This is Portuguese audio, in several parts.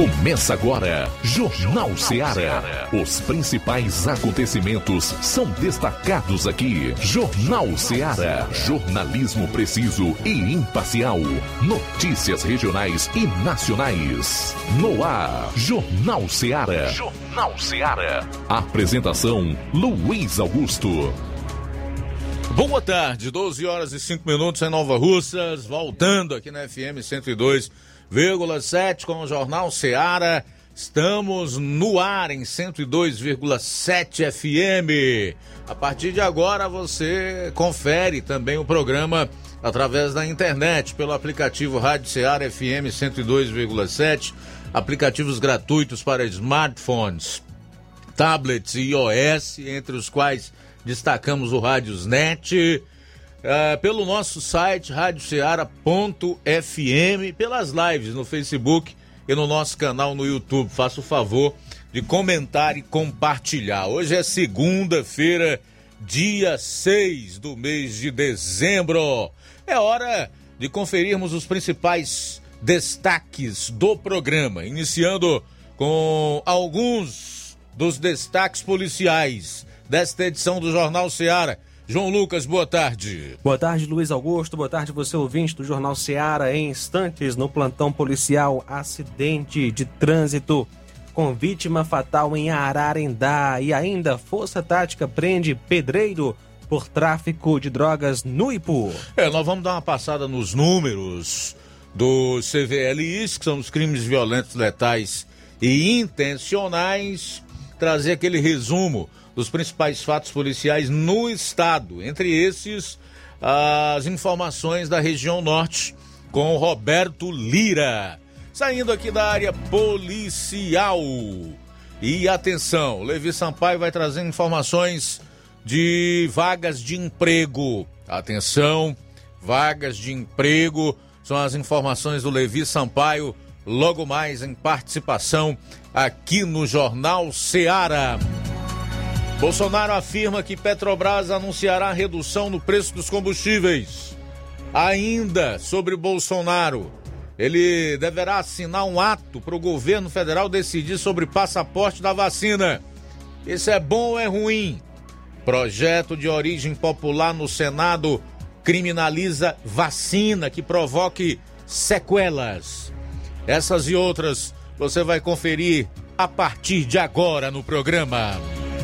Começa agora, Jornal Ceará. Os principais acontecimentos são destacados aqui. Jornal Ceará. Jornalismo preciso e imparcial. Notícias regionais e nacionais. No ar, Jornal Ceará. Jornal Ceará. Apresentação: Luiz Augusto. Boa tarde, 12 horas e 5 minutos em Nova Russas, voltando aqui na FM 102 102,7 com o Jornal Seara. Estamos no ar em 102,7 FM. A partir de agora você confere também o programa através da internet, pelo aplicativo Rádio Seara FM 102,7, aplicativos gratuitos para smartphones, tablets e iOS, entre os quais destacamos o Rádiosnet uh, pelo nosso site radioceara.fm, pelas lives no Facebook e no nosso canal no YouTube. Faça o favor de comentar e compartilhar. Hoje é segunda-feira, dia 6 do mês de dezembro. É hora de conferirmos os principais destaques do programa, iniciando com alguns dos destaques policiais desta edição do Jornal Seara João Lucas, boa tarde. Boa tarde, Luiz Augusto. Boa tarde, você ouvinte do Jornal Seara. Em instantes, no plantão policial, acidente de trânsito com vítima fatal em Ararendá. E ainda, Força Tática prende pedreiro por tráfico de drogas no Ipu. É, nós vamos dar uma passada nos números do CVLIs, que são os crimes violentos, letais e intencionais, trazer aquele resumo dos principais fatos policiais no estado. Entre esses, as informações da região norte com Roberto Lira. Saindo aqui da área policial. E atenção, Levi Sampaio vai trazer informações de vagas de emprego. Atenção, vagas de emprego são as informações do Levi Sampaio, logo mais em participação aqui no Jornal Seara. Bolsonaro afirma que Petrobras anunciará redução no preço dos combustíveis. Ainda sobre Bolsonaro, ele deverá assinar um ato para o governo federal decidir sobre passaporte da vacina. Isso é bom ou é ruim? Projeto de origem popular no Senado criminaliza vacina que provoque sequelas. Essas e outras você vai conferir a partir de agora no programa.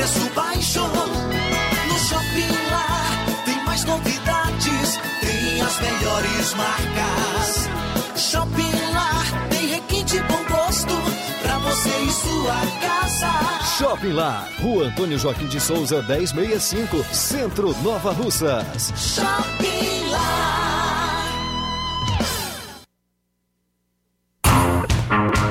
preço baixo. No Shopping Lá tem mais novidades, tem as melhores marcas. Shopping Lá tem requinte bom gosto pra você e sua casa. Shopping Lá, Rua Antônio Joaquim de Souza, 1065, Centro Nova Russas. Shopping Lá.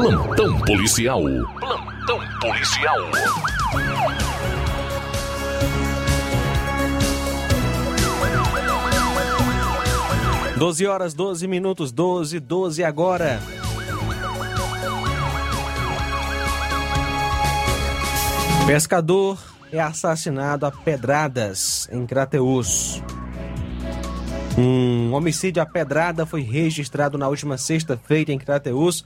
Plantão policial. Plantão policial. 12 horas, 12 minutos, 12, 12 agora. Pescador é assassinado a pedradas em Crateus. Um homicídio a pedrada foi registrado na última sexta-feira em Crateus,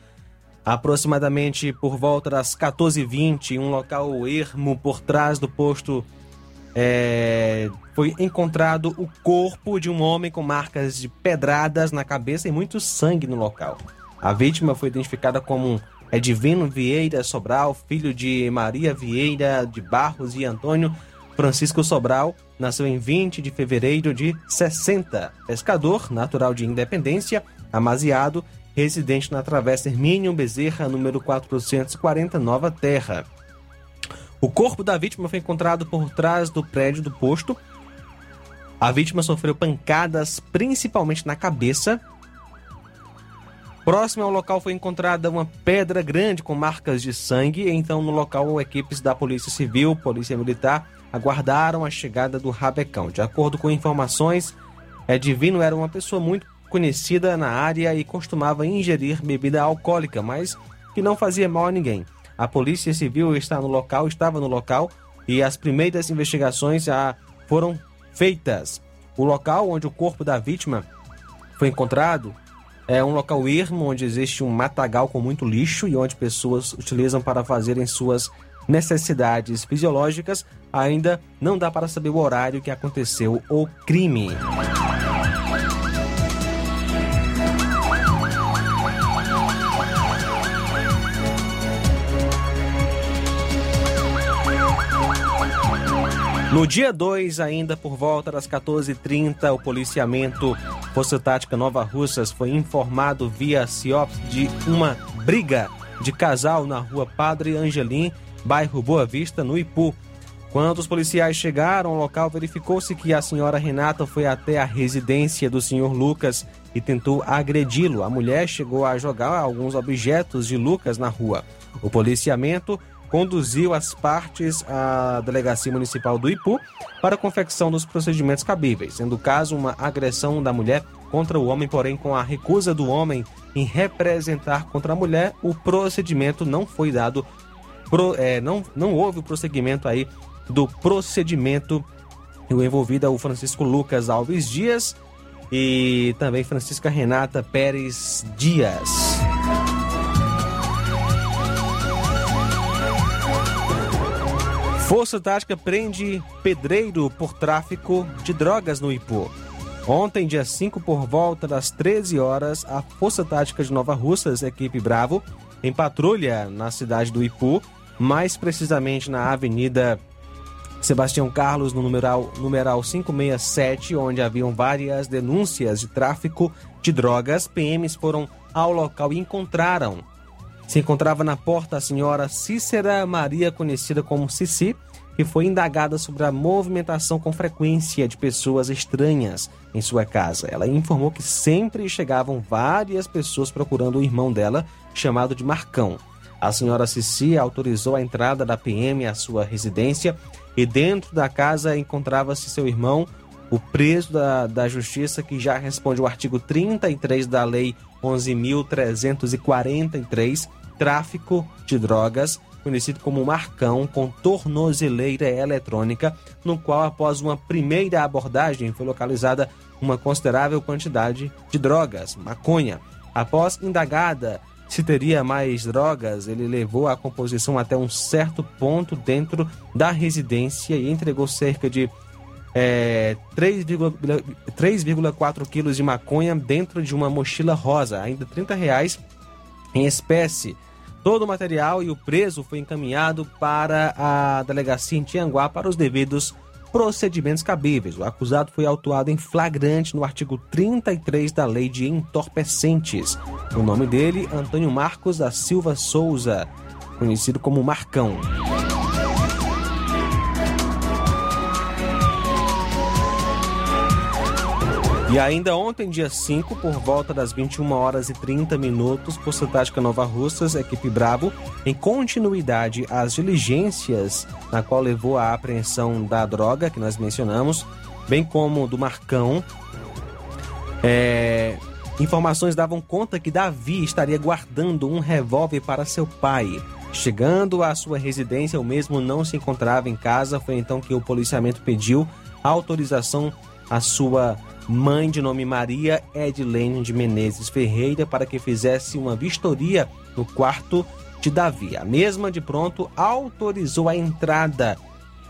aproximadamente por volta das 14h20, em um local ermo por trás do posto. é, foi encontrado o corpo de um homem com marcas de pedradas na cabeça e muito sangue no local. A vítima foi identificada como Edivino Vieira Sobral, filho de Maria Vieira de Barros e Antônio Francisco Sobral, nasceu em 20 de fevereiro de 60. Pescador, natural de Independência, amaziado, residente na Travessa Hermínio Bezerra, número 440, Nova Terra. O corpo da vítima foi encontrado por trás do prédio do posto. A vítima sofreu pancadas, principalmente na cabeça. Próximo ao local foi encontrada uma pedra grande com marcas de sangue. Então, no local, equipes da Polícia Civil, Polícia Militar, aguardaram a chegada do rabecão. De acordo com informações, Edivino era uma pessoa muito conhecida na área e costumava ingerir bebida alcoólica, mas que não fazia mal a ninguém. A Polícia Civil está no local, estava no local e as primeiras investigações já foram feitas. O local onde o corpo da vítima foi encontrado é um local ermo onde existe um matagal com muito lixo e onde pessoas utilizam para fazerem suas necessidades fisiológicas. Ainda não dá para saber o horário que aconteceu o crime. No dia 2, ainda por volta das 14h30, o policiamento Força Tática Nova Russas foi informado via CIOPS de uma briga de casal na rua Padre Angelim, bairro Boa Vista, no Ipu. Quando os policiais chegaram ao local, verificou-se que a senhora Renata foi até a residência do senhor Lucas e tentou agredi-lo. A mulher chegou a jogar alguns objetos de Lucas na rua. O policiamento conduziu as partes à Delegacia Municipal do Ipu para a confecção dos procedimentos cabíveis, sendo o caso uma agressão da mulher contra o homem, porém com a recusa do homem em representar contra a mulher, o procedimento não foi dado, pro, é, não, não houve o prosseguimento aí do procedimento. O envolvido é o Francisco Lucas Alves Dias e também Francisca Renata Pérez Dias. Força Tática prende pedreiro por tráfico de drogas no Ipu. Ontem, dia 5, por volta das 13 horas, a Força Tática de Nova Russas, equipe Bravo, em patrulha na cidade do Ipu, mais precisamente na Avenida Sebastião Carlos, no numeral, numeral 567, onde haviam várias denúncias de tráfico de drogas. PMs foram ao local e encontraram se encontrava na porta a senhora Cícera Maria, conhecida como Cici, que foi indagada sobre a movimentação com frequência de pessoas estranhas em sua casa. Ela informou que sempre chegavam várias pessoas procurando o irmão dela, chamado de Marcão. A senhora Cici autorizou a entrada da PM à sua residência e dentro da casa encontrava-se seu irmão, o preso da, da Justiça, que já responde o artigo 33 da Lei 11.343, tráfico de drogas, conhecido como Marcão, com tornozeleira eletrônica, no qual, após uma primeira abordagem, foi localizada uma considerável quantidade de drogas, maconha. Após indagada se teria mais drogas, ele levou a composição até um certo ponto dentro da residência e entregou cerca de é, 3,4 quilos de maconha dentro de uma mochila rosa, ainda 30 reais em espécie. Todo o material e o preso foi encaminhado para a delegacia em Tianguá para os devidos procedimentos cabíveis. O acusado foi autuado em flagrante no artigo 33 da Lei de Entorpecentes. O nome dele, Antônio Marcos da Silva Souza, conhecido como Marcão. E ainda ontem, dia 5, por volta das 21 horas e 30 minutos, Força Tática Nova Russas, equipe Brabo, em continuidade às diligências na qual levou à apreensão da droga que nós mencionamos, bem como do Marcão, é, informações davam conta que Davi estaria guardando um revólver para seu pai. Chegando à sua residência, o mesmo não se encontrava em casa. Foi então que o policiamento pediu autorização à sua mãe de nome Maria Edilene de Menezes Ferreira, para que fizesse uma vistoria no quarto de Davi. A mesma, de pronto, autorizou a entrada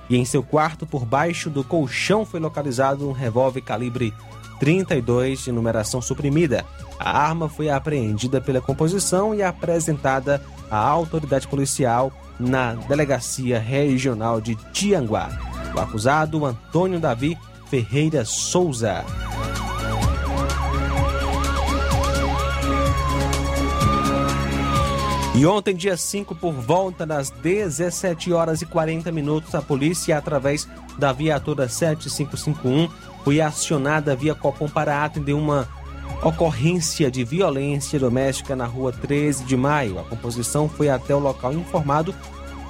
e em seu quarto, por baixo do colchão, foi localizado um revólver calibre 32 de numeração suprimida. A arma foi apreendida pela composição e apresentada à autoridade policial na Delegacia Regional de Tianguá. O acusado, Antônio Davi Ferreira Souza. E ontem, dia 5, por volta das 17 horas e 40 minutos, a polícia, através da viatura 7551, foi acionada via Copom para atender uma ocorrência de violência doméstica na rua 13 de maio. A composição foi até o local informado,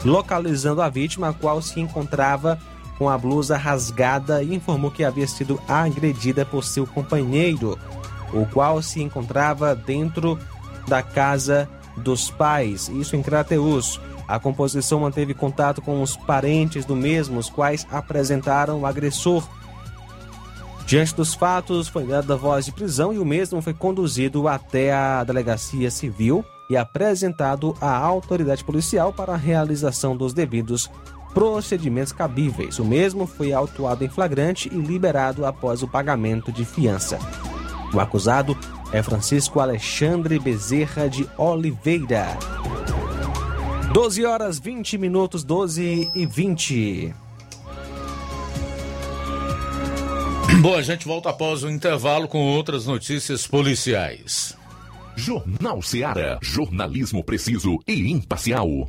localizando a vítima, a qual se encontrava com a blusa rasgada e informou que havia sido agredida por seu companheiro, o qual se encontrava dentro da casa dos pais, isso em Crateus. A composição manteve contato com os parentes do mesmo, os quais apresentaram o agressor. Diante dos fatos, foi dada voz de prisão e o mesmo foi conduzido até a delegacia civil e apresentado à autoridade policial para a realização dos devidos procedimentos cabíveis. O mesmo foi autuado em flagrante e liberado após o pagamento de fiança. O acusado é Francisco Alexandre Bezerra de Oliveira. 12 horas 20 minutos, 12 e 20. Bom, a gente volta após o intervalo com outras notícias policiais. Jornal Seara. Jornalismo preciso e imparcial.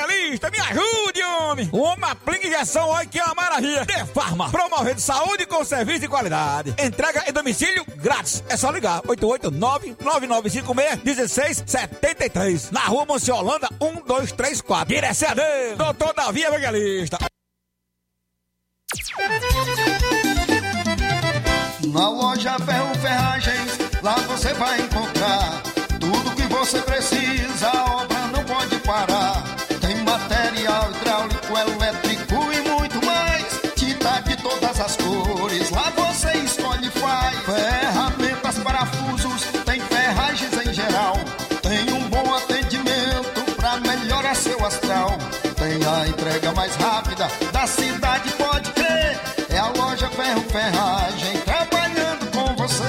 evangelista, me ajude, homem! Uma plinga injeção, olha que é uma maravilha! De Farma, promovendo saúde com serviço de qualidade. Entrega em domicílio grátis. É só ligar, 889-9956-1673. Na rua Monsiolanda, 1234. Direção a Deus, doutor Davi Evangelista. Na loja Ferro Ferragens, lá você vai encontrar tudo que você precisa. Da cidade, pode crer. É a loja Ferro Ferragem trabalhando com você.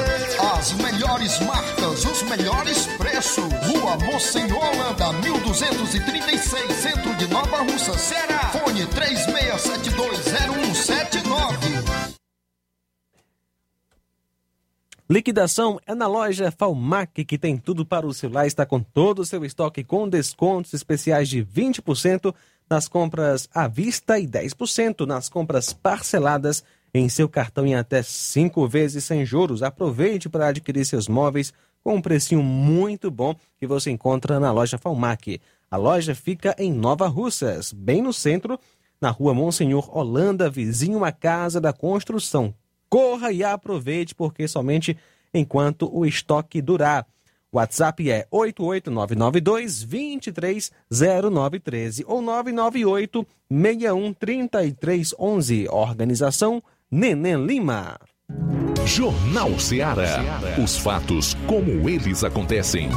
As melhores marcas, os melhores preços. Rua Monsenhor Holanda, 1236, centro de Nova Russa, Ceará. Fone 36720179. Liquidação é na loja Falmac, que tem tudo para o celular, está com todo o seu estoque com descontos especiais de 20% nas compras à vista e 10% nas compras parceladas em seu cartão em até 5 vezes sem juros. Aproveite para adquirir seus móveis com um precinho muito bom que você encontra na loja Falmac. A loja fica em Nova Russas, bem no centro, na rua Monsenhor Holanda, vizinho à Casa da Construção. Corra e aproveite, porque somente enquanto o estoque durar. WhatsApp é 88992 230913 ou 998 613311. Organização Neném Lima. Jornal Ceará. Os fatos como eles acontecem.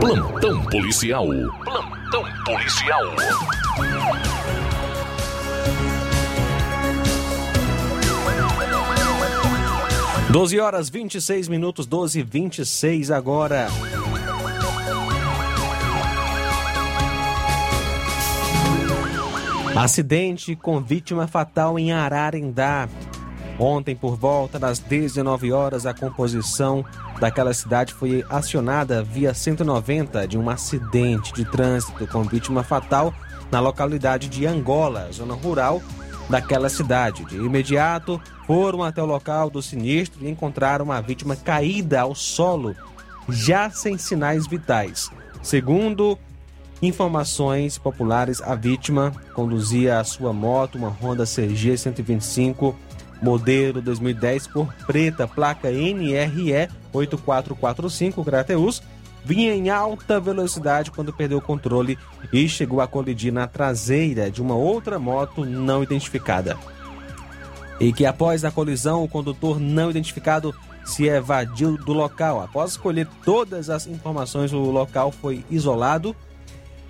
Plantão policial. Plantão policial. 12 horas 26 minutos, 12 e 26 agora. Acidente com vítima fatal em Ararendá. Ontem, por volta das 19 horas, a composição daquela cidade foi acionada via 190 de um acidente de trânsito com vítima fatal na localidade de Angola, zona rural daquela cidade. De imediato, foram até o local do sinistro e encontraram a vítima caída ao solo, já sem sinais vitais. Segundo informações populares, a vítima conduzia a sua moto, uma Honda CG 125, modelo 2010, cor preta, placa NRE 8445, Crateus, vinha em alta velocidade quando perdeu o controle e chegou a colidir na traseira de uma outra moto não identificada. E que após a colisão, o condutor não identificado se evadiu do local. Após escolher todas as informações, o local foi isolado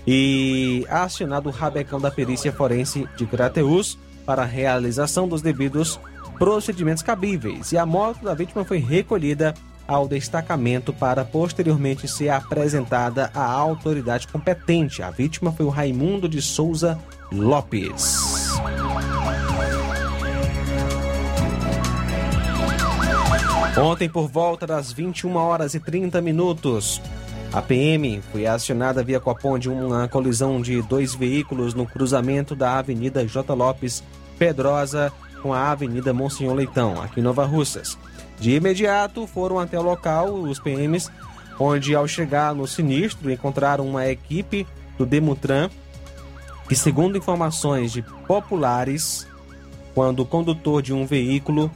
e acionado o rabecão da perícia forense de Crateus para a realização dos devidos procedimentos cabíveis. E a moto da vítima foi recolhida ao destacamento para posteriormente ser apresentada à autoridade competente. A vítima foi o Raimundo de Souza Lopes. Ontem, por volta das 21 horas e 30 minutos, a PM foi acionada via Copom de uma colisão de dois veículos no cruzamento da Avenida J. Lopes Pedrosa com a Avenida Monsenhor Leitão, aqui em Nova Russas. De imediato foram até o local os PMs, onde ao chegar no sinistro encontraram uma equipe do Demutran que, segundo informações de populares, quando o condutor de um veículo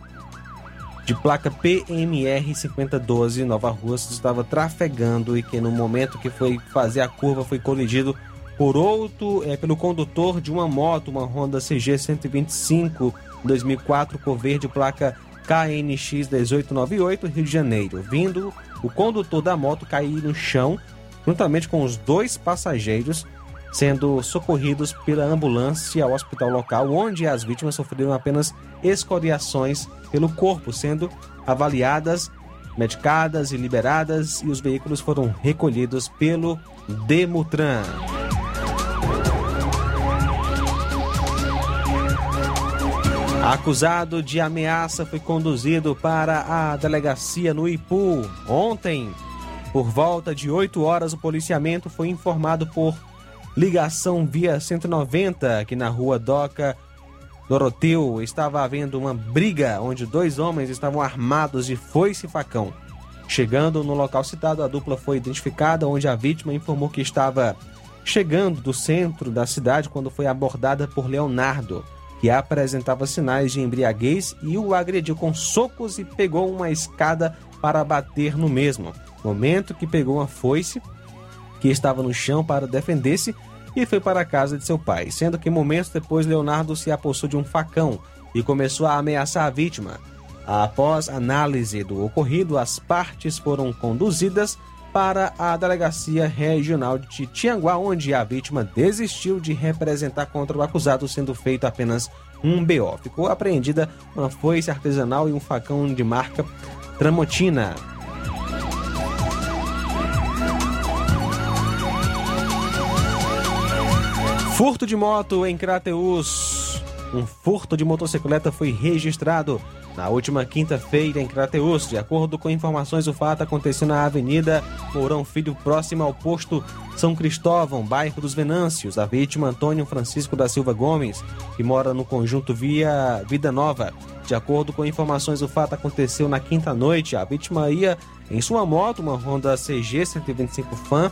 de placa PMR 5012 Nova Russa estava trafegando e que no momento que foi fazer a curva foi colidido por outro é, pelo condutor de uma moto, uma Honda CG 125 2004 cor verde placa KNX 1898 Rio de Janeiro, vindo o condutor da moto cair no chão juntamente com os dois passageiros sendo socorridos pela ambulância ao hospital local, onde as vítimas sofreram apenas escoriações pelo corpo, sendo avaliadas, medicadas e liberadas, e os veículos foram recolhidos pelo Demutran. Acusado de ameaça foi conduzido para a delegacia no Ipu. Ontem, por volta de 8 horas, o policiamento foi informado por ligação via 190 que na rua Doca Doroteu estava havendo uma briga onde dois homens estavam armados de foice e facão. Chegando no local citado, a dupla foi identificada, onde a vítima informou que estava chegando do centro da cidade quando foi abordada por Leonardo, que apresentava sinais de embriaguez e o agrediu com socos e pegou uma escada para bater no mesmo. Momento que pegou uma foice que estava no chão para defender-se e foi para a casa de seu pai, sendo que momentos depois Leonardo se apossou de um facão e começou a ameaçar a vítima. Após análise do ocorrido, as partes foram conduzidas para a Delegacia Regional de Tianguá, onde a vítima desistiu de representar contra o acusado, sendo feito apenas um BO. Ficou apreendida uma foice artesanal e um facão de marca Tramontina. Furto de moto em Crateus. Um furto de motocicleta foi registrado na última quinta-feira em Crateus. De acordo com informações, o fato aconteceu na Avenida Mourão Filho, próximo ao posto São Cristóvão, bairro dos Venâncios. A vítima, Antônio Francisco da Silva Gomes, que mora no conjunto Via Vida Nova. De acordo com informações, o fato aconteceu na quinta-noite. A vítima ia em sua moto, uma Honda CG 125 Fan,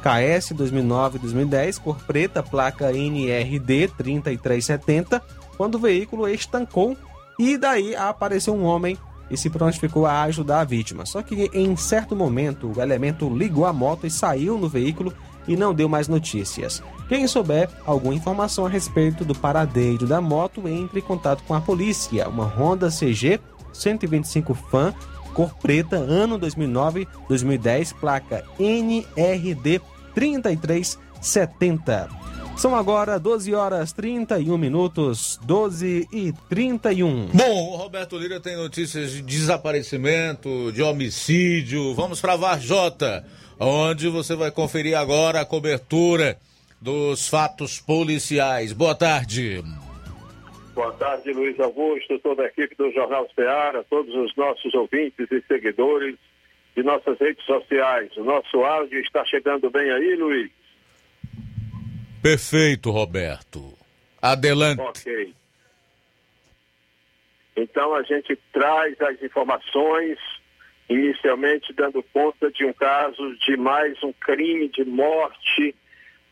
KS 2009-2010, cor preta, placa NRD 3370, quando o veículo estancou e daí apareceu um homem e se prontificou a ajudar a vítima. Só que em certo momento o elemento ligou a moto e saiu no veículo e não deu mais notícias. Quem souber alguma informação a respeito do paradeiro da moto, entre em contato com a polícia. Uma Honda CG 125 Fan, cor preta, ano 2009-2010, placa NRD 3370. São agora 12 horas 31 minutos, 12 e 31. Bom, o Roberto Lira tem notícias de desaparecimento, de homicídio. Vamos para Varjota, onde você vai conferir agora a cobertura dos fatos policiais. Boa tarde. Boa tarde, Luiz Augusto, toda a equipe do Jornal Ceará, todos os nossos ouvintes e seguidores de nossas redes sociais. O nosso áudio está chegando bem aí, Luiz? Perfeito, Roberto. Adelante. Ok. Então a gente traz as informações, inicialmente dando conta de um caso de mais um crime de morte,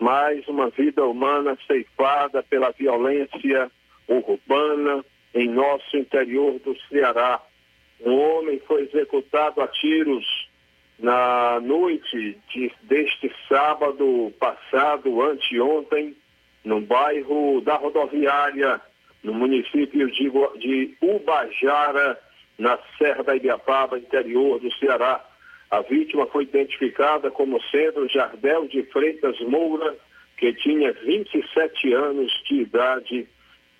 mais uma vida humana ceifada pela violência urbana em nosso interior do Ceará. Um homem foi executado a tiros na noite de, deste sábado passado, anteontem, no bairro da rodoviária, no município de, de Ubajara, na Serra da Ibiapaba, interior do Ceará. A vítima foi identificada como sendo Jardel de Freitas Moura, que tinha 27 anos de idade,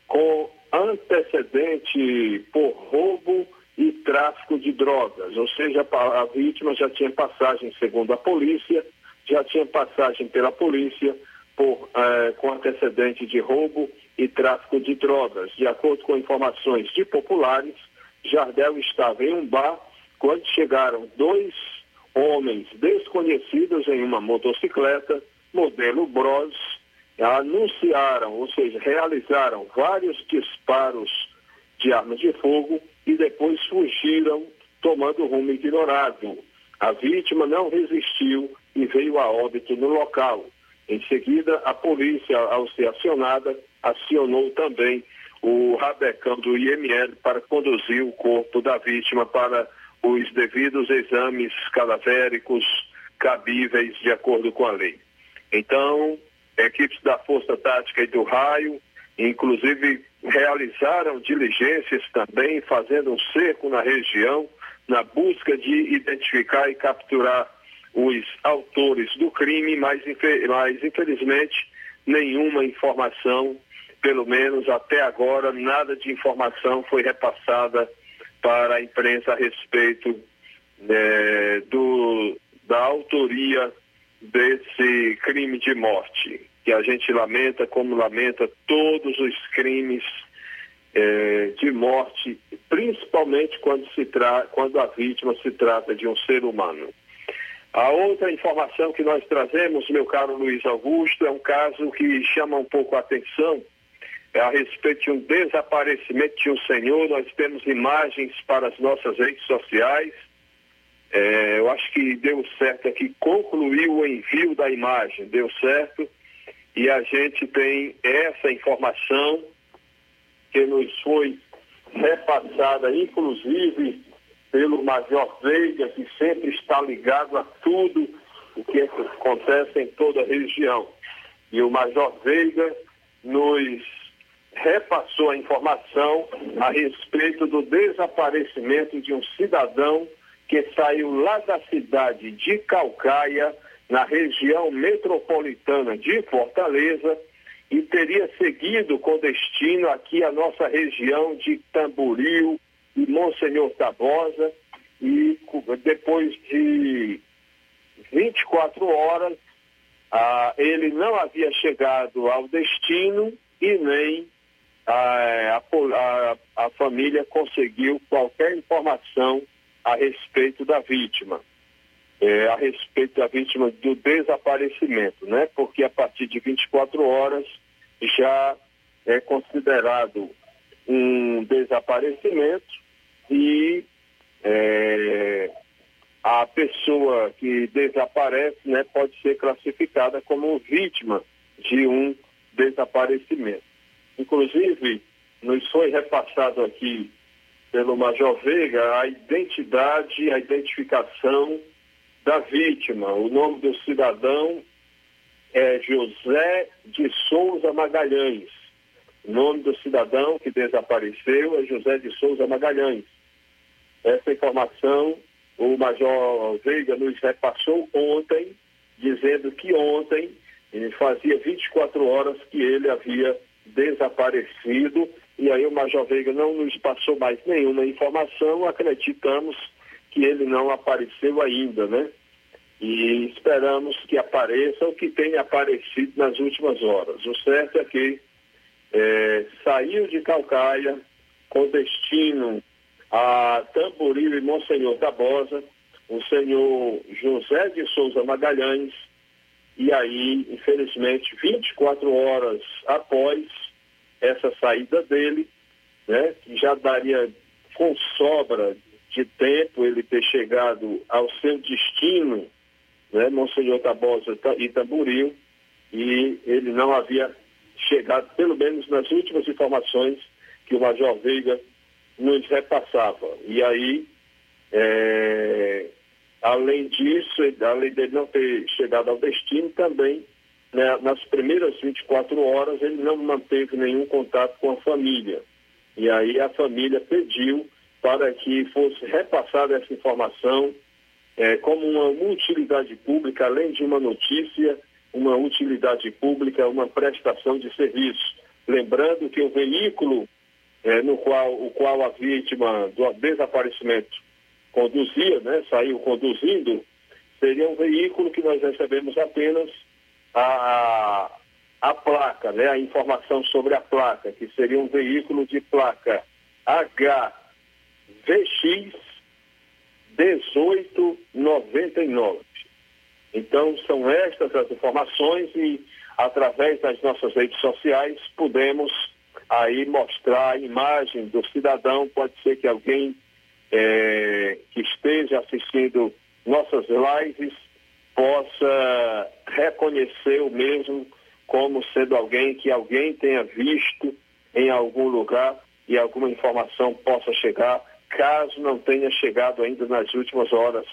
com antecedente por roubo e tráfico de drogas, ou seja, a vítima já tinha passagem, segundo a polícia, já tinha passagem pela polícia por, eh, com antecedente de roubo e tráfico de drogas. De acordo com informações de populares, Jardel estava em um bar quando chegaram dois homens desconhecidos em uma motocicleta, modelo Bros, anunciaram, ou seja, realizaram vários disparos de armas de fogo e depois fugiram tomando rumo ignorado. A vítima não resistiu e veio a óbito no local. Em seguida, a polícia, ao ser acionada, acionou também o rabecão do IML para conduzir o corpo da vítima para os devidos exames cadavéricos cabíveis de acordo com a lei. Então, equipes da Força Tática e do Raio, inclusive realizaram diligências também, fazendo um cerco na região, na busca de identificar e capturar os autores do crime, mas, mas infelizmente nenhuma informação, pelo menos até agora, nada de informação foi repassada para a imprensa a respeito né, do, da autoria desse crime de morte que a gente lamenta, como lamenta todos os crimes é, de morte, principalmente quando, se tra quando a vítima se trata de um ser humano. A outra informação que nós trazemos, meu caro Luiz Augusto, é um caso que chama um pouco a atenção, é a respeito de um desaparecimento de um senhor. Nós temos imagens para as nossas redes sociais. É, eu acho que deu certo aqui, concluiu o envio da imagem, deu certo, e a gente tem essa informação que nos foi repassada, inclusive pelo Major Veiga, que sempre está ligado a tudo o que acontece em toda a região. E o Major Veiga nos repassou a informação a respeito do desaparecimento de um cidadão que saiu lá da cidade de Calcaia, na região metropolitana de Fortaleza, e teria seguido com destino aqui a nossa região de Tamboril e Monsenhor Tabosa, e depois de 24 horas, ah, ele não havia chegado ao destino e nem a, a, a, família conseguiu qualquer informação a respeito da vítima, é, a respeito da vítima do desaparecimento, né? Porque a partir de 24 horas já é considerado um desaparecimento e é, a pessoa que desaparece né, pode ser classificada como vítima de um desaparecimento. Inclusive, nos foi repassado aqui pelo Major Veiga a identidade, a identificação da vítima. O nome do cidadão é José de Souza Magalhães. O nome do cidadão que desapareceu é José de Souza Magalhães. Essa informação o Major Veiga nos repassou ontem, dizendo que ontem fazia 24 horas que ele havia desaparecido e aí o Major Veiga não nos passou mais nenhuma informação, acreditamos que ele não apareceu ainda, né? E esperamos que apareça o que tenha aparecido nas últimas horas. O certo é que é, saiu de Calcaia com destino a Tamboril e Monsenhor Tabosa, o senhor José de Souza Magalhães, e aí, infelizmente, 24 horas após essa saída dele, né, que já daria com sobra de tempo ele ter chegado ao seu destino, né, Monsenhor Tabosa e Tamboril, e ele não havia chegado, pelo menos nas últimas informações que o Major Veiga nos repassava. E aí, é, além disso, além dele não ter chegado ao destino, também né, nas primeiras 24 horas ele não manteve nenhum contato com a família. E aí a família pediu para que fosse repassada essa informação é, como uma utilidade pública, além de uma notícia, uma utilidade pública, uma prestação de serviço. Lembrando que o veículo é, no qual, o qual a vítima do desaparecimento conduzia, né, saiu conduzindo, seria um veículo que nós recebemos apenas a, a placa, né, a informação sobre a placa, que seria um veículo de placa HVX 1899. Então, são estas as informações e, através das nossas redes sociais, podemos aí mostrar a imagem do cidadão. Pode ser que alguém é, que esteja assistindo nossas lives possa reconhecer o mesmo como sendo alguém que alguém tenha visto em algum lugar e alguma informação possa chegar, caso não tenha chegado ainda nas últimas horas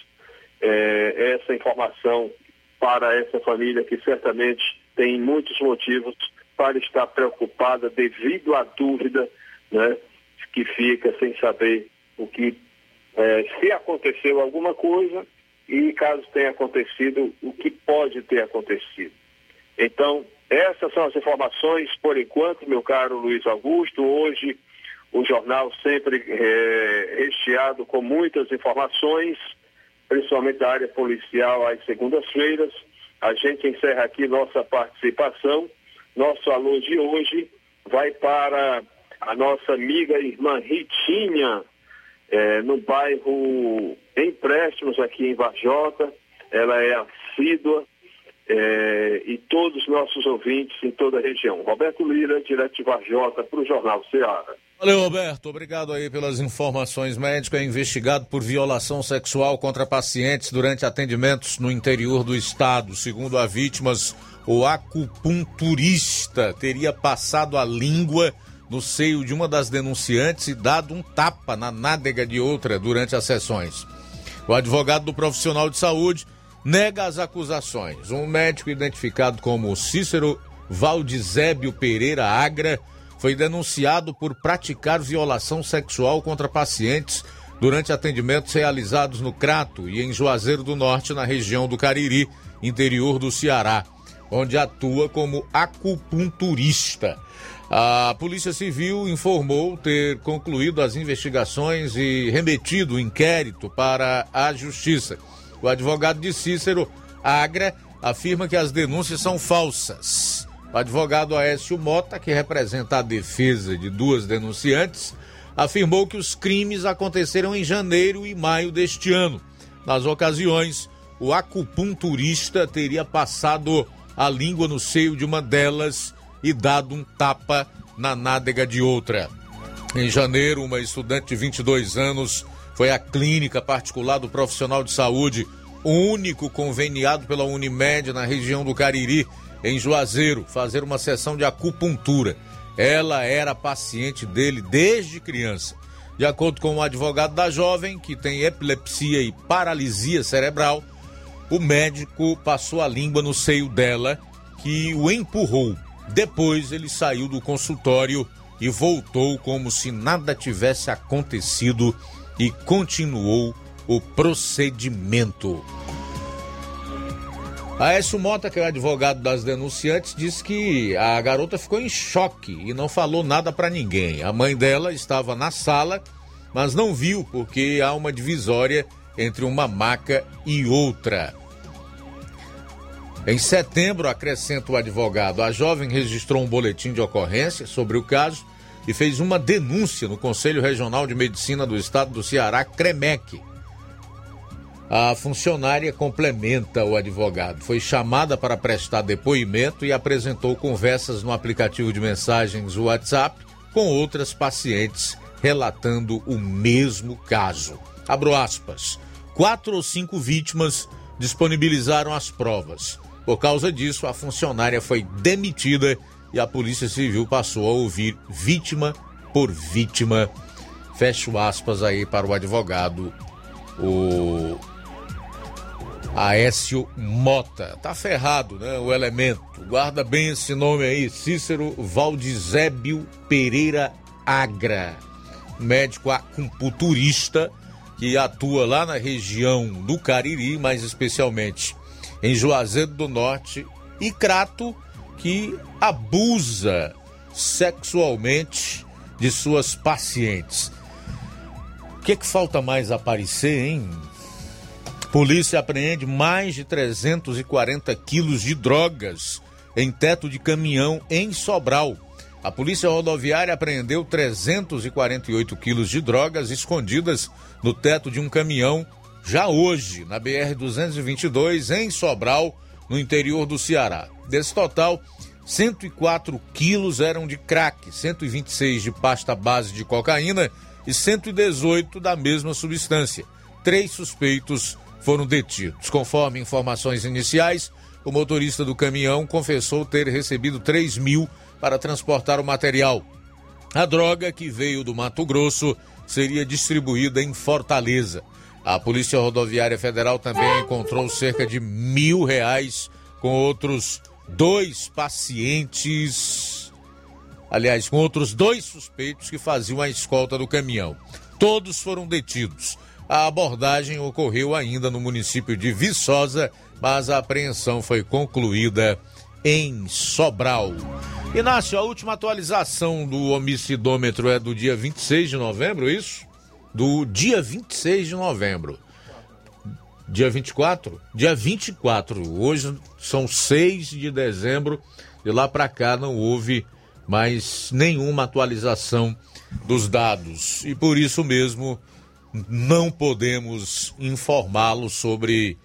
é, essa informação para essa família que certamente tem muitos motivos para estar preocupada devido à dúvida né, que fica sem saber o que é, se aconteceu alguma coisa e caso tenha acontecido, o que pode ter acontecido. Então, essas são as informações por enquanto, meu caro Luiz Augusto. Hoje o jornal sempre é, recheado com muitas informações, principalmente da área policial às segundas-feiras. A gente encerra aqui nossa participação. Nosso alô de hoje vai para a nossa amiga irmã Ritinha, é, no bairro Empréstimos, aqui em Varjota. Ela é assídua é, e todos os nossos ouvintes em toda a região. Roberto Lira, direto de Varjota, para o Jornal Ceará. Valeu, Roberto. Obrigado aí pelas informações. Médico é investigado por violação sexual contra pacientes durante atendimentos no interior do estado. Segundo a vítimas, o acupunturista teria passado a língua no seio de uma das denunciantes e dado um tapa na nádega de outra durante as sessões. O advogado do profissional de saúde nega as acusações. Um médico identificado como Cícero Valdizébio Pereira Agra foi denunciado por praticar violação sexual contra pacientes durante atendimentos realizados no Crato e em Juazeiro do Norte, na região do Cariri, interior do Ceará, onde atua como acupunturista. A Polícia Civil informou ter concluído as investigações e remetido o inquérito para a Justiça. O advogado de Cícero, Agra, afirma que as denúncias são falsas. O advogado Aécio Mota, que representa a defesa de duas denunciantes, afirmou que os crimes aconteceram em janeiro e maio deste ano. Nas ocasiões, o acupunturista teria passado a língua no seio de uma delas e dado um tapa na nádega de outra. Em janeiro, uma estudante de 22 anos foi à clínica particular do profissional de saúde, único conveniado pela Unimed na região do Cariri, em Juazeiro, fazer uma sessão de acupuntura. Ela era paciente dele desde criança. De acordo com o advogado da jovem, que tem epilepsia e paralisia cerebral, o médico passou a língua no seio dela, que o empurrou. Depois ele saiu do consultório e voltou como se nada tivesse acontecido e continuou o procedimento. Aécio Mota, que é o advogado das denunciantes, disse que a garota ficou em choque e não falou nada para ninguém. A mãe dela estava na sala, mas não viu porque há uma divisória entre uma maca e outra. Em setembro, acrescenta o advogado, a jovem registrou um boletim de ocorrência sobre o caso e fez uma denúncia no Conselho Regional de Medicina do Estado do Ceará, CREMEC, a funcionária complementa o advogado. Foi chamada para prestar depoimento e apresentou conversas no aplicativo de mensagens WhatsApp com outras pacientes relatando o mesmo caso. Abro aspas. Quatro ou cinco vítimas disponibilizaram as provas. Por causa disso, a funcionária foi demitida e a Polícia Civil passou a ouvir vítima por vítima. Fecho aspas aí para o advogado, o Aécio Mota. Tá ferrado, né? O elemento. Guarda bem esse nome aí, Cícero Valdizébio Pereira Agra, médico acupunturista que atua lá na região do Cariri, mais especialmente em Juazeiro do Norte, e Crato, que abusa sexualmente de suas pacientes. O que, que falta mais aparecer, hein? Polícia apreende mais de 340 quilos de drogas em teto de caminhão em Sobral. A Polícia Rodoviária apreendeu 348 quilos de drogas escondidas no teto de um caminhão já hoje, na BR-222, em Sobral, no interior do Ceará. Desse total, 104 quilos eram de crack, 126 de pasta base de cocaína e 118 da mesma substância. Três suspeitos foram detidos. Conforme informações iniciais, o motorista do caminhão confessou ter recebido 3 mil para transportar o material. A droga, que veio do Mato Grosso, seria distribuída em Fortaleza. A Polícia Rodoviária Federal também encontrou cerca de mil reais com outros dois pacientes. Aliás, com outros dois suspeitos que faziam a escolta do caminhão. Todos foram detidos. A abordagem ocorreu ainda no município de Viçosa, mas a apreensão foi concluída em Sobral. Inácio, a última atualização do homicidômetro é do dia 26 de novembro, isso? Do dia 26 de novembro. Dia 24? Dia 24. Hoje são 6 de dezembro. De lá para cá não houve mais nenhuma atualização dos dados. E por isso mesmo não podemos informá-lo sobre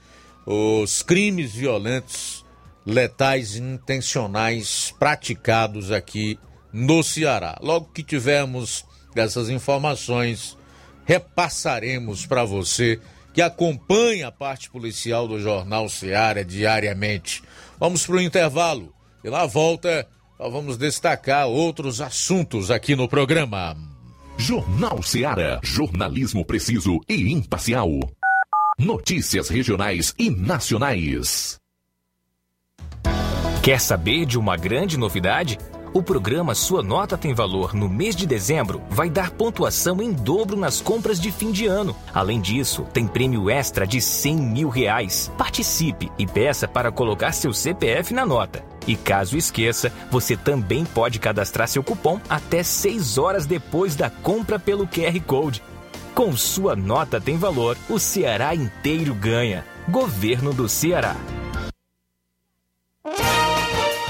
os crimes violentos, letais e intencionais praticados aqui no Ceará. Logo que tivermos dessas informações repassaremos para você que acompanha a parte policial do Jornal Seara diariamente. Vamos para o intervalo e na volta nós vamos destacar outros assuntos aqui no programa. Jornal Seara. Jornalismo preciso e imparcial. Notícias regionais e nacionais. Quer saber de uma grande novidade? O programa Sua Nota Tem Valor no mês de dezembro vai dar pontuação em dobro nas compras de fim de ano. Além disso, tem prêmio extra de 100 mil reais. Participe e peça para colocar seu CPF na nota. E caso esqueça, você também pode cadastrar seu cupom até 6 horas depois da compra pelo QR Code. Com Sua Nota Tem Valor, o Ceará inteiro ganha. Governo do Ceará.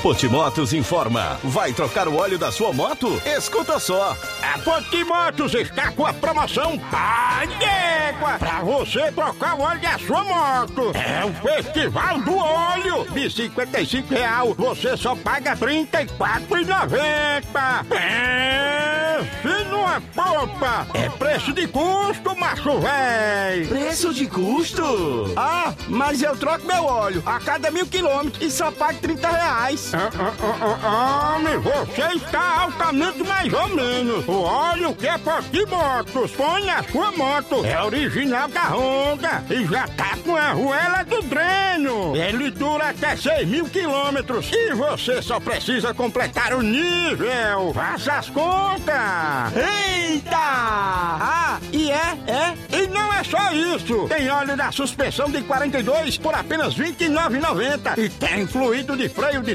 Potimotos informa. Vai trocar o óleo da sua moto? Escuta só. A Potimotos está com a promoção Pai d'Égua para você trocar o óleo da sua moto. É o Festival do Óleo. De 55 real, você só paga R$ 34,90. Pense numa popa. É preço de custo, macho véi. Preço de custo? Ah, mas eu troco meu óleo a cada mil quilômetros e só pago 30 reais. Ah, ah, ah, ah, Homem, você está altamente mais ou menos. O óleo que é Potimotos põe na sua moto. É original da Honda e já tá com a arruela do dreno. Ele dura até 6 mil quilômetros e você só precisa completar o nível. Faça as contas. Eita! Ah, e é, é, e não é só isso. Tem óleo da suspensão de 42 por apenas R$ 29,90 e tem fluido de freio de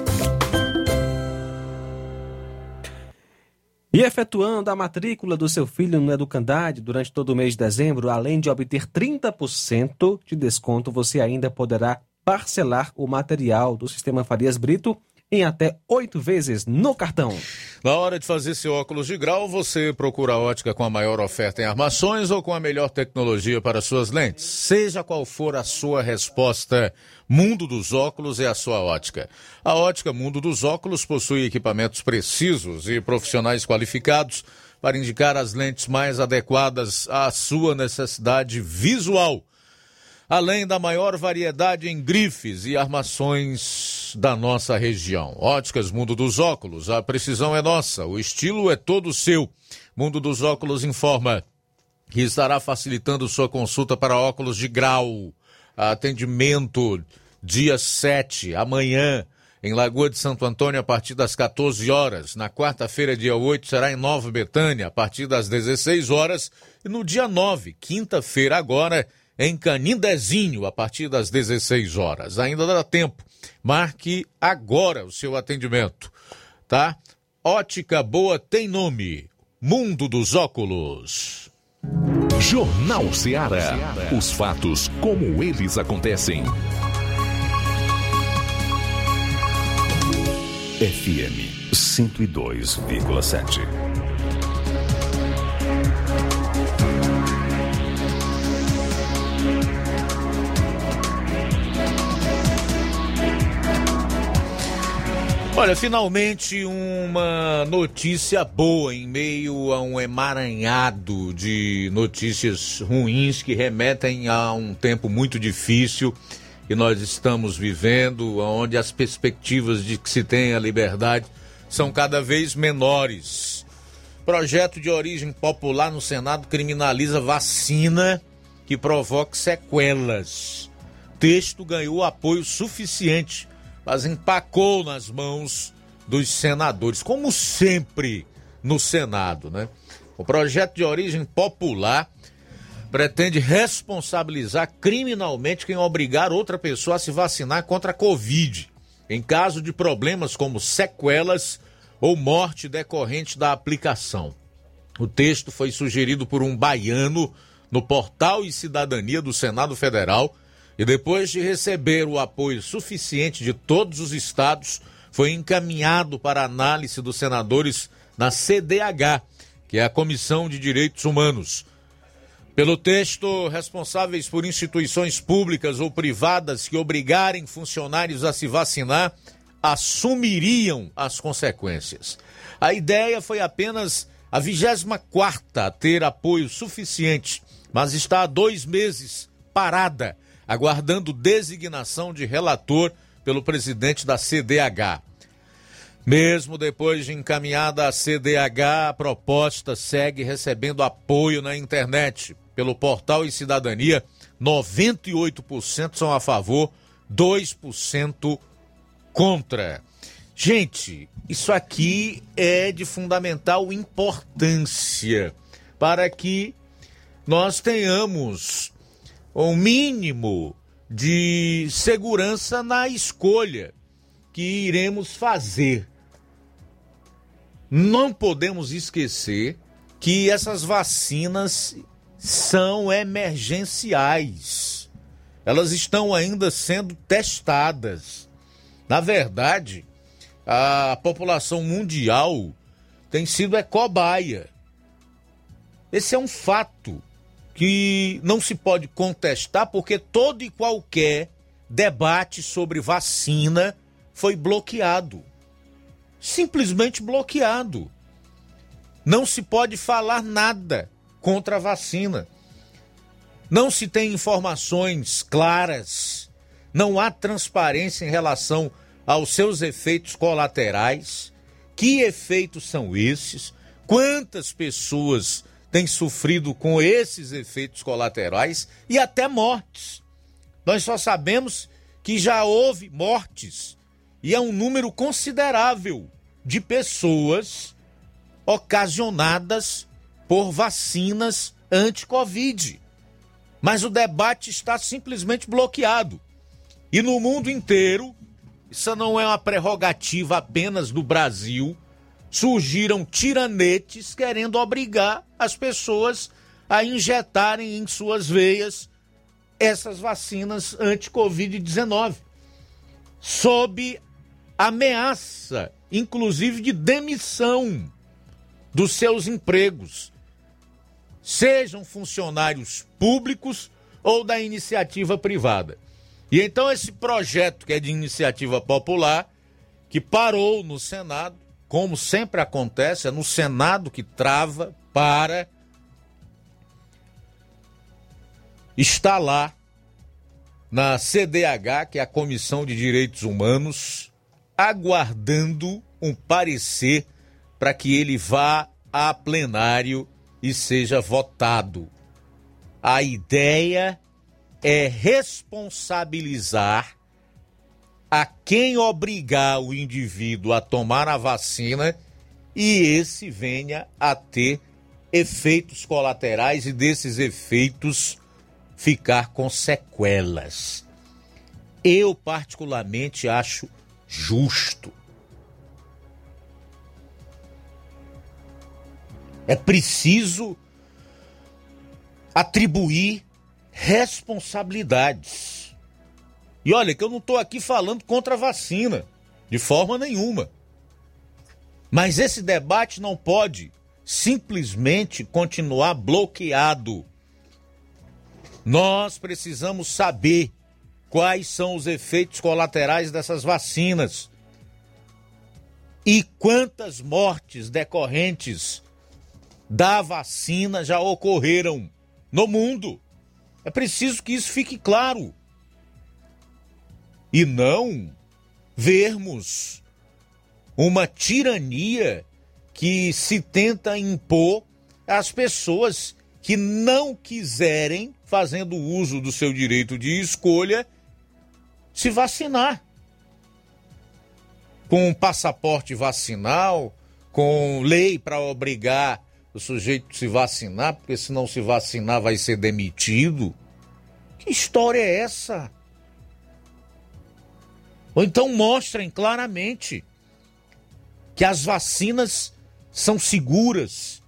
E efetuando a matrícula do seu filho no Educandade durante todo o mês de dezembro, além de obter 30% de desconto, você ainda poderá parcelar o material do Sistema Farias Brito em até oito vezes no cartão. Na hora de fazer seu óculos de grau, você procura a ótica com a maior oferta em armações ou com a melhor tecnologia para suas lentes. Seja qual for a sua resposta, Mundo dos Óculos é a sua ótica. A ótica Mundo dos Óculos possui equipamentos precisos e profissionais qualificados para indicar as lentes mais adequadas à sua necessidade visual além da maior variedade em grifes e armações da nossa região. Óticas Mundo dos Óculos, a precisão é nossa, o estilo é todo seu. Mundo dos Óculos informa que estará facilitando sua consulta para óculos de grau. Atendimento dia 7, amanhã, em Lagoa de Santo Antônio, a partir das 14 horas. Na quarta-feira, dia 8, será em Nova Betânia, a partir das 16 horas. E no dia 9, quinta-feira, agora, em Canindezinho, a partir das 16 horas. Ainda dá tempo. Marque agora o seu atendimento, tá? Ótica Boa tem nome. Mundo dos Óculos. Jornal Ceará. Os fatos como eles acontecem. FM 102,7. Olha, finalmente uma notícia boa em meio a um emaranhado de notícias ruins que remetem a um tempo muito difícil que nós estamos vivendo, onde as perspectivas de que se tenha liberdade são cada vez menores. Projeto de origem popular no Senado criminaliza vacina que provoca sequelas. Texto ganhou apoio suficiente mas empacou nas mãos dos senadores, como sempre no Senado, né? O projeto de origem popular pretende responsabilizar criminalmente quem obrigar outra pessoa a se vacinar contra a Covid, em caso de problemas como sequelas ou morte decorrente da aplicação. O texto foi sugerido por um baiano no Portal e Cidadania do Senado Federal e depois de receber o apoio suficiente de todos os estados, foi encaminhado para análise dos senadores na CDH, que é a Comissão de Direitos Humanos. Pelo texto, responsáveis por instituições públicas ou privadas que obrigarem funcionários a se vacinar assumiriam as consequências. A ideia foi apenas a 24 a ter apoio suficiente, mas está há dois meses parada aguardando designação de relator pelo presidente da CDH. Mesmo depois de encaminhada à CDH, a proposta segue recebendo apoio na internet. Pelo portal e Cidadania, 98% são a favor, 2% contra. Gente, isso aqui é de fundamental importância para que nós tenhamos um mínimo de segurança na escolha que iremos fazer. Não podemos esquecer que essas vacinas são emergenciais. Elas estão ainda sendo testadas. Na verdade, a população mundial tem sido é cobaia. Esse é um fato que não se pode contestar porque todo e qualquer debate sobre vacina foi bloqueado. Simplesmente bloqueado. Não se pode falar nada contra a vacina. Não se tem informações claras, não há transparência em relação aos seus efeitos colaterais. Que efeitos são esses? Quantas pessoas têm sofrido com esses efeitos colaterais e até mortes? Nós só sabemos que já houve mortes e é um número considerável de pessoas ocasionadas por vacinas anti-Covid. Mas o debate está simplesmente bloqueado. E no mundo inteiro, isso não é uma prerrogativa apenas do Brasil, surgiram tiranetes querendo obrigar as pessoas a injetarem em suas veias essas vacinas anti-Covid-19, sob ameaça, inclusive de demissão dos seus empregos, sejam funcionários públicos ou da iniciativa privada. E então esse projeto que é de iniciativa popular, que parou no Senado, como sempre acontece, é no Senado que trava, para, está lá na CDH, que é a Comissão de Direitos Humanos, aguardando um parecer para que ele vá a plenário e seja votado. A ideia é responsabilizar a quem obrigar o indivíduo a tomar a vacina e esse venha a ter efeitos colaterais e desses efeitos ficar com sequelas. Eu, particularmente, acho justo. É preciso atribuir responsabilidades. E olha que eu não estou aqui falando contra a vacina, de forma nenhuma. Mas esse debate não pode simplesmente continuar bloqueado. Nós precisamos saber quais são os efeitos colaterais dessas vacinas e quantas mortes decorrentes da vacina já ocorreram no mundo. É preciso que isso fique claro. E não vermos uma tirania que se tenta impor às pessoas que não quiserem, fazendo uso do seu direito de escolha, se vacinar. Com um passaporte vacinal, com lei para obrigar o sujeito se vacinar, porque se não se vacinar vai ser demitido. Que história é essa? Ou então mostrem claramente que as vacinas são seguras,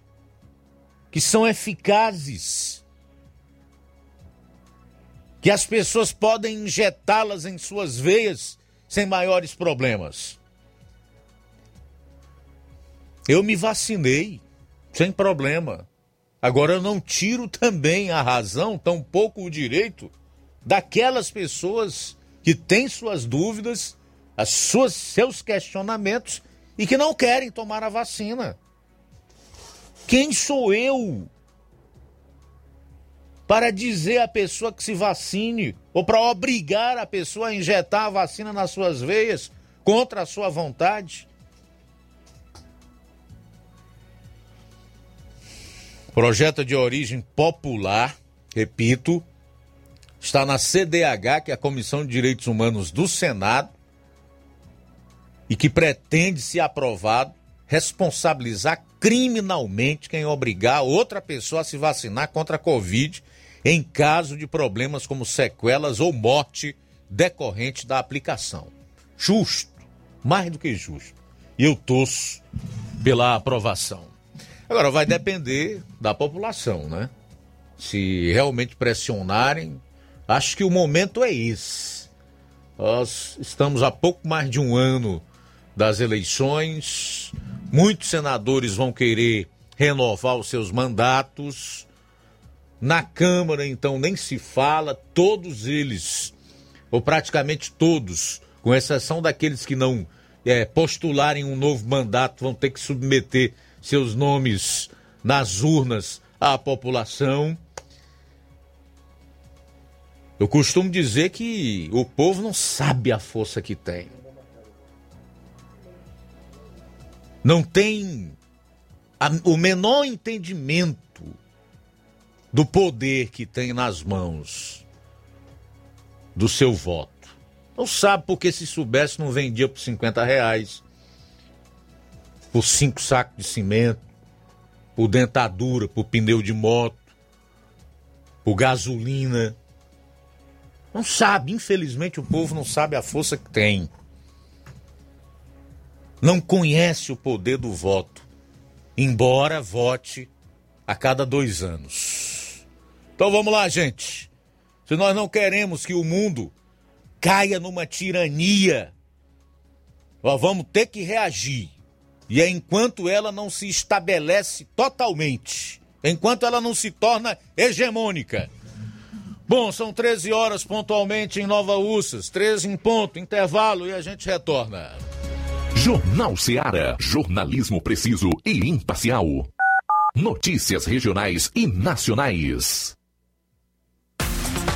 que são eficazes, que as pessoas podem injetá-las em suas veias sem maiores problemas. Eu me vacinei sem problema. Agora eu não tiro também a razão, tampouco o direito daquelas pessoas que têm suas dúvidas, as suas seus questionamentos e que não querem tomar a vacina. Quem sou eu para dizer à pessoa que se vacine ou para obrigar a pessoa a injetar a vacina nas suas veias contra a sua vontade? Projeto de origem popular, repito, está na CDH, que é a Comissão de Direitos Humanos do Senado, e que pretende, se aprovado, responsabilizar criminalmente quem obrigar outra pessoa a se vacinar contra a Covid em caso de problemas como sequelas ou morte decorrente da aplicação. Justo, mais do que justo. E eu torço pela aprovação. Agora, vai depender da população, né? Se realmente pressionarem, acho que o momento é esse. Nós estamos há pouco mais de um ano das eleições, muitos senadores vão querer renovar os seus mandatos. Na Câmara, então, nem se fala, todos eles, ou praticamente todos, com exceção daqueles que não é, postularem um novo mandato, vão ter que submeter seus nomes nas urnas à população. Eu costumo dizer que o povo não sabe a força que tem. Não tem a, o menor entendimento do poder que tem nas mãos do seu voto. Não sabe porque se soubesse não vendia por 50 reais, por cinco sacos de cimento, por dentadura, por pneu de moto, por gasolina. Não sabe, infelizmente o povo não sabe a força que tem. Não conhece o poder do voto, embora vote a cada dois anos. Então vamos lá, gente. Se nós não queremos que o mundo caia numa tirania, nós vamos ter que reagir. E é enquanto ela não se estabelece totalmente, enquanto ela não se torna hegemônica. Bom, são 13 horas pontualmente em Nova Ursas, 13 em ponto, intervalo e a gente retorna. Jornal Seara. Jornalismo preciso e imparcial. Notícias regionais e nacionais.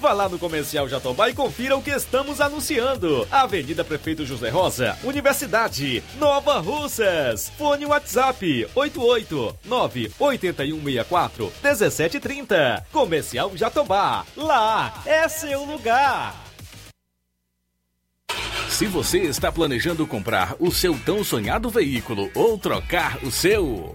Vá lá no Comercial Jatobá e confira o que estamos anunciando. Avenida Prefeito José Rosa, Universidade, Nova Russas. Fone WhatsApp 88 8164 1730. Comercial Jatobá. Lá é seu lugar. Se você está planejando comprar o seu tão sonhado veículo ou trocar o seu.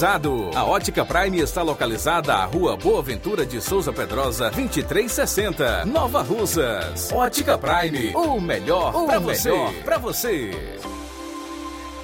A Ótica Prime está localizada à Rua Boa Ventura de Souza Pedrosa, 2360, Nova Russas. Ótica Prime. O melhor para você. Pra você.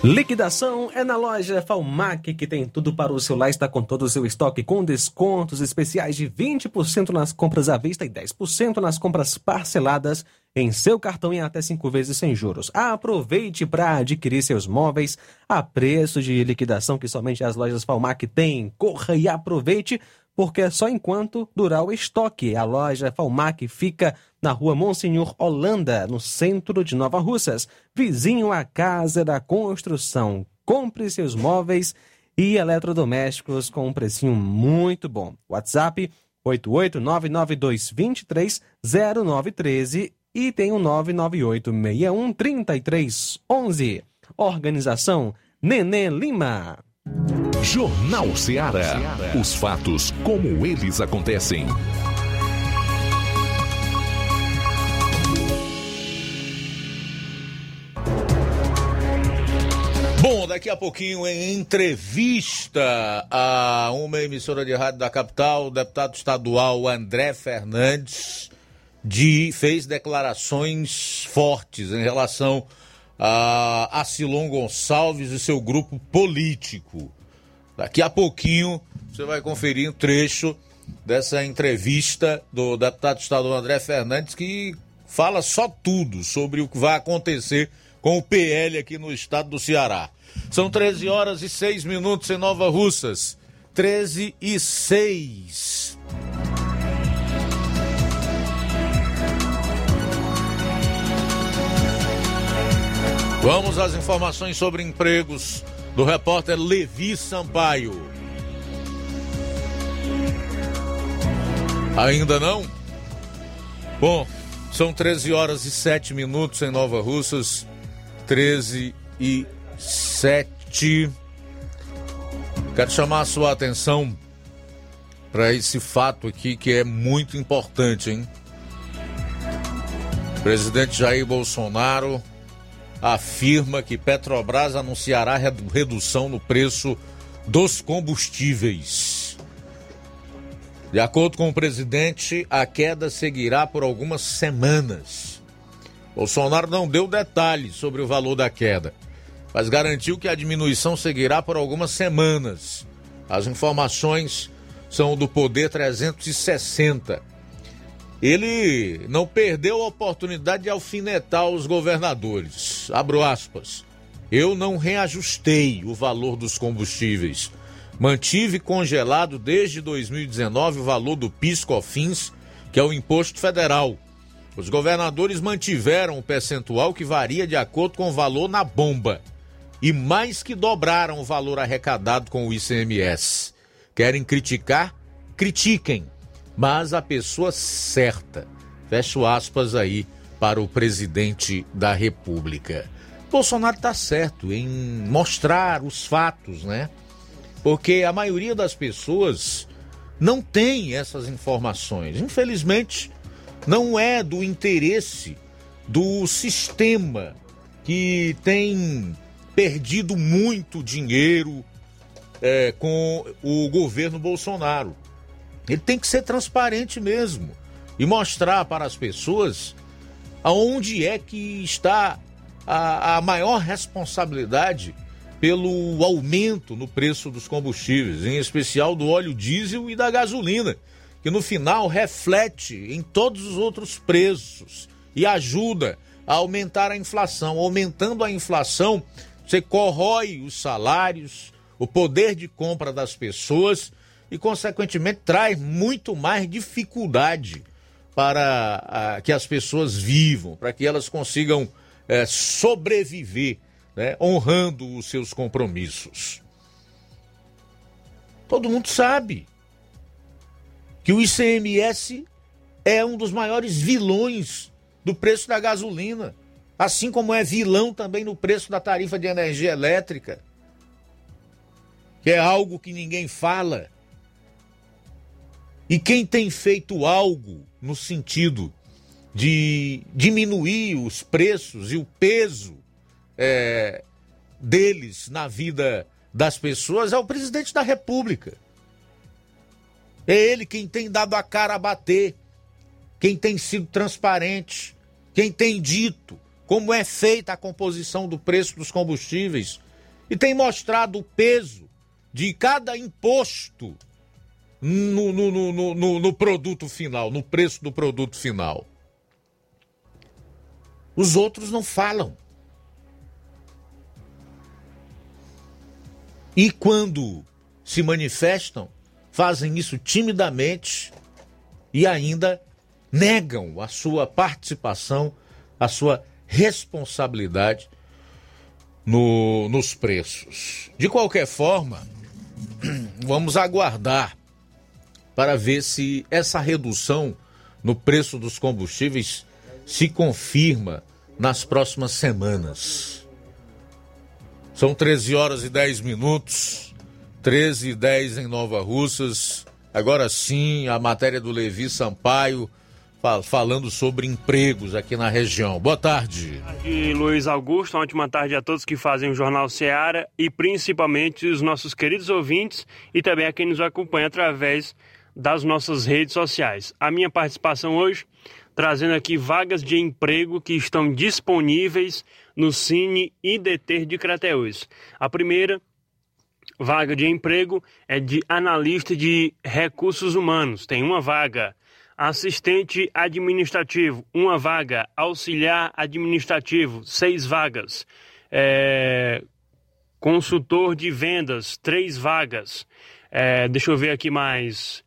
Liquidação é na loja Falmac, que tem tudo para o celular, está com todo o seu estoque, com descontos especiais de 20% nas compras à vista e 10% nas compras parceladas em seu cartão em até 5 vezes sem juros. Aproveite para adquirir seus móveis a preço de liquidação que somente as lojas Falmac têm. Corra e aproveite, porque é só enquanto durar o estoque. A loja Falmac fica na rua Monsenhor Holanda, no centro de Nova Russas, vizinho à Casa da Construção. Compre seus móveis e eletrodomésticos com um precinho muito bom. WhatsApp 88992230913 e tem o 998613311. Organização Nenê Lima. Jornal Ceará. Os fatos como eles acontecem. Bom, daqui a pouquinho, em entrevista a uma emissora de rádio da capital, o deputado estadual André Fernandes de, fez declarações fortes em relação a Acilon Gonçalves e seu grupo político. Daqui a pouquinho você vai conferir um trecho dessa entrevista do deputado estadual André Fernandes que fala só tudo sobre o que vai acontecer com o PL aqui no estado do Ceará. São 13 horas e 6 minutos em Nova Russas. 13 e 6. Vamos às informações sobre empregos do repórter Levi Sampaio. Ainda não? Bom, são 13 horas e 7 minutos em Nova Russas. 13 e 7. Quero chamar a sua atenção para esse fato aqui que é muito importante, hein? Presidente Jair Bolsonaro afirma que Petrobras anunciará redução no preço dos combustíveis. De acordo com o presidente, a queda seguirá por algumas semanas. Bolsonaro não deu detalhes sobre o valor da queda, mas garantiu que a diminuição seguirá por algumas semanas. As informações são do Poder 360 ele não perdeu a oportunidade de alfinetar os governadores. Abro aspas. Eu não reajustei o valor dos combustíveis. Mantive congelado desde 2019 o valor do PIS/COFINS, que é o imposto federal. Os governadores mantiveram o percentual que varia de acordo com o valor na bomba e mais que dobraram o valor arrecadado com o ICMS. Querem criticar? Critiquem mas a pessoa certa. Fecho aspas aí para o presidente da República. Bolsonaro está certo em mostrar os fatos, né? Porque a maioria das pessoas não tem essas informações. Infelizmente, não é do interesse do sistema que tem perdido muito dinheiro é, com o governo Bolsonaro. Ele tem que ser transparente mesmo e mostrar para as pessoas aonde é que está a, a maior responsabilidade pelo aumento no preço dos combustíveis, em especial do óleo diesel e da gasolina, que no final reflete em todos os outros preços e ajuda a aumentar a inflação. Aumentando a inflação, você corrói os salários, o poder de compra das pessoas e, consequentemente, traz muito mais dificuldade para a, que as pessoas vivam, para que elas consigam é, sobreviver, né, honrando os seus compromissos. Todo mundo sabe que o ICMS é um dos maiores vilões do preço da gasolina, assim como é vilão também no preço da tarifa de energia elétrica, que é algo que ninguém fala. E quem tem feito algo no sentido de diminuir os preços e o peso é, deles na vida das pessoas é o presidente da República. É ele quem tem dado a cara a bater, quem tem sido transparente, quem tem dito como é feita a composição do preço dos combustíveis e tem mostrado o peso de cada imposto no, no, no, no, produto final, no preço do produto final. Os outros não falam. E quando se manifestam, fazem isso timidamente e ainda negam a sua participação, a sua responsabilidade no, nos preços. De qualquer forma, vamos aguardar para ver se essa redução no preço dos combustíveis se confirma nas próximas semanas. São 13 horas e 10 minutos, 13 e 10 em Nova Russas. Agora sim, a matéria do Levi Sampaio fal falando sobre empregos aqui na região. Boa tarde. Tarde, Luiz Augusto. Uma ótima tarde a todos que fazem o Jornal Seara e principalmente os nossos queridos ouvintes e também a quem nos acompanha através das nossas redes sociais. A minha participação hoje trazendo aqui vagas de emprego que estão disponíveis no Cine IDT de Crateús. A primeira vaga de emprego é de analista de recursos humanos, tem uma vaga. Assistente administrativo, uma vaga. Auxiliar administrativo, seis vagas. É... Consultor de vendas, três vagas. É... Deixa eu ver aqui mais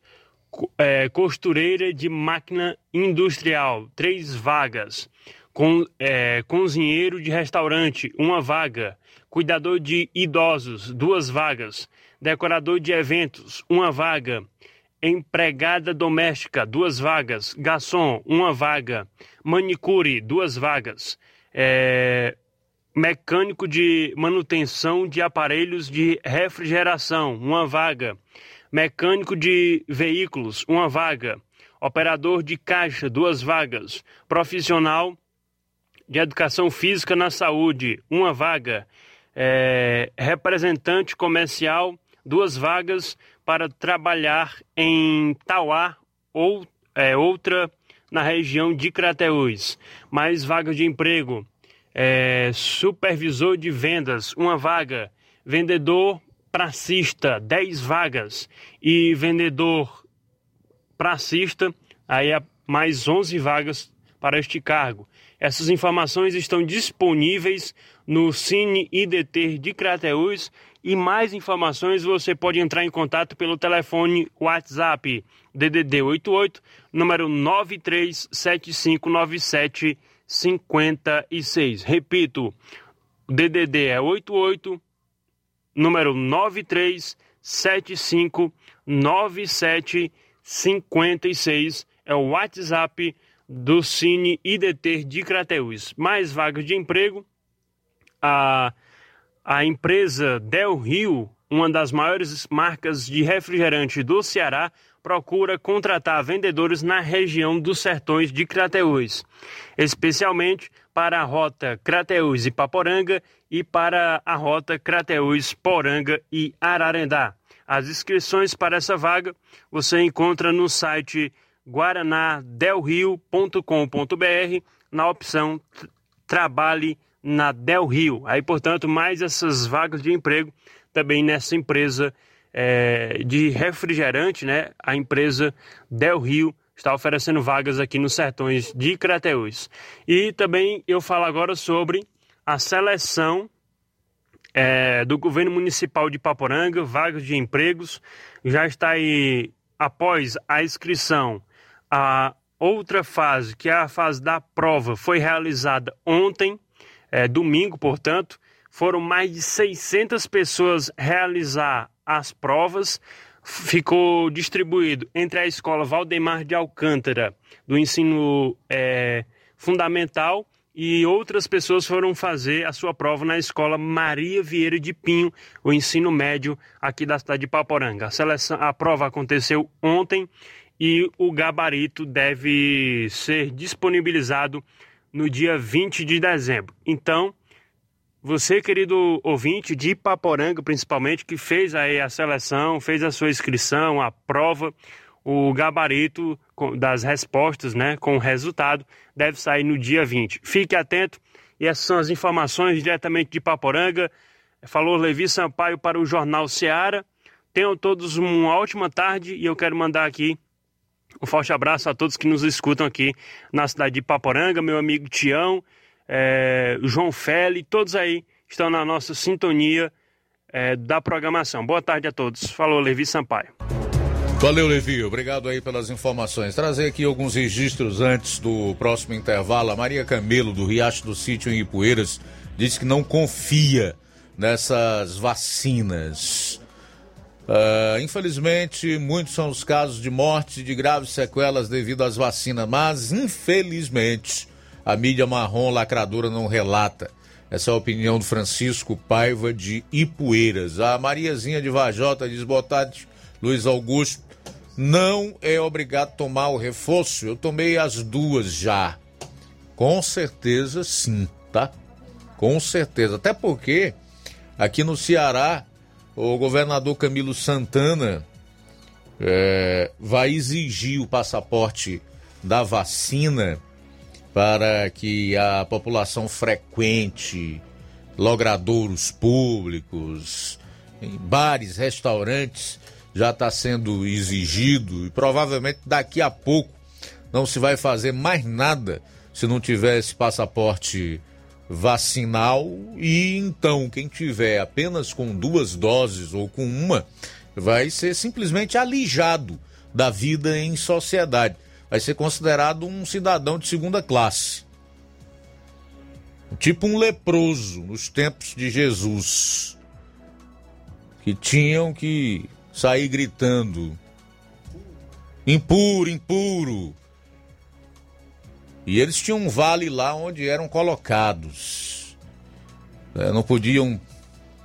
é, costureira de máquina industrial, três vagas. Com, é, cozinheiro de restaurante, uma vaga. Cuidador de idosos, duas vagas. Decorador de eventos, uma vaga. Empregada doméstica, duas vagas. Garçom, uma vaga. Manicure, duas vagas. É, mecânico de manutenção de aparelhos de refrigeração, uma vaga mecânico de veículos, uma vaga, operador de caixa, duas vagas, profissional de educação física na saúde, uma vaga, é, representante comercial, duas vagas para trabalhar em Tauá ou é, outra na região de Crateús. Mais vagas de emprego, é, supervisor de vendas, uma vaga, vendedor pracista, 10 vagas. E vendedor pracista, aí há mais 11 vagas para este cargo. Essas informações estão disponíveis no Cine IDT de Crateús e mais informações você pode entrar em contato pelo telefone WhatsApp DDD 88, número 93759756. Repito, DDD é 88 número 93759756 é o WhatsApp do Cine IDT de Crateús. Mais vagas de emprego. A, a empresa Del Rio, uma das maiores marcas de refrigerante do Ceará, procura contratar vendedores na região dos sertões de Crateús, especialmente para a rota Crateús e Paporanga e para a rota Crateús, Poranga e Ararendá. As inscrições para essa vaga você encontra no site guaranadelrio.com.br na opção Trabalhe na Del Rio. Aí, portanto, mais essas vagas de emprego também nessa empresa é, de refrigerante, né? A empresa Del Rio está oferecendo vagas aqui nos sertões de Crateús. E também eu falo agora sobre a seleção é, do governo municipal de Paporanga, vagas de empregos. Já está aí, após a inscrição, a outra fase, que é a fase da prova, foi realizada ontem, é, domingo, portanto. Foram mais de 600 pessoas realizar as provas ficou distribuído entre a escola Valdemar de Alcântara, do ensino é, fundamental, e outras pessoas foram fazer a sua prova na escola Maria Vieira de Pinho, o ensino médio aqui da cidade de Paporanga. A, seleção, a prova aconteceu ontem e o gabarito deve ser disponibilizado no dia 20 de dezembro. Então, você, querido ouvinte de Paporanga, principalmente, que fez aí a seleção, fez a sua inscrição, a prova, o gabarito das respostas, né, com o resultado, deve sair no dia 20. Fique atento e essas são as informações diretamente de Paporanga. Falou Levi Sampaio para o Jornal Seara. Tenham todos uma ótima tarde e eu quero mandar aqui um forte abraço a todos que nos escutam aqui na cidade de Paporanga, meu amigo Tião, é, João Feli, todos aí estão na nossa sintonia é, da programação. Boa tarde a todos. Falou, Levi Sampaio. Valeu, Levi. Obrigado aí pelas informações. Trazer aqui alguns registros antes do próximo intervalo. A Maria Camelo, do Riacho do Sítio em Ipueiras, disse que não confia nessas vacinas. Uh, infelizmente, muitos são os casos de morte de graves sequelas devido às vacinas, mas infelizmente a mídia marrom lacradora não relata. Essa é a opinião do Francisco Paiva de Ipueiras. A Mariazinha de Vajota diz: boa tarde, Luiz Augusto. Não é obrigado a tomar o reforço. Eu tomei as duas já. Com certeza sim, tá? Com certeza. Até porque aqui no Ceará o governador Camilo Santana é, vai exigir o passaporte da vacina para que a população frequente logradouros públicos, bares, restaurantes, já está sendo exigido e provavelmente daqui a pouco não se vai fazer mais nada se não tiver esse passaporte vacinal e então quem tiver apenas com duas doses ou com uma vai ser simplesmente alijado da vida em sociedade. Vai ser considerado um cidadão de segunda classe. Tipo um leproso nos tempos de Jesus. Que tinham que sair gritando: impuro, impuro. E eles tinham um vale lá onde eram colocados. É, não podiam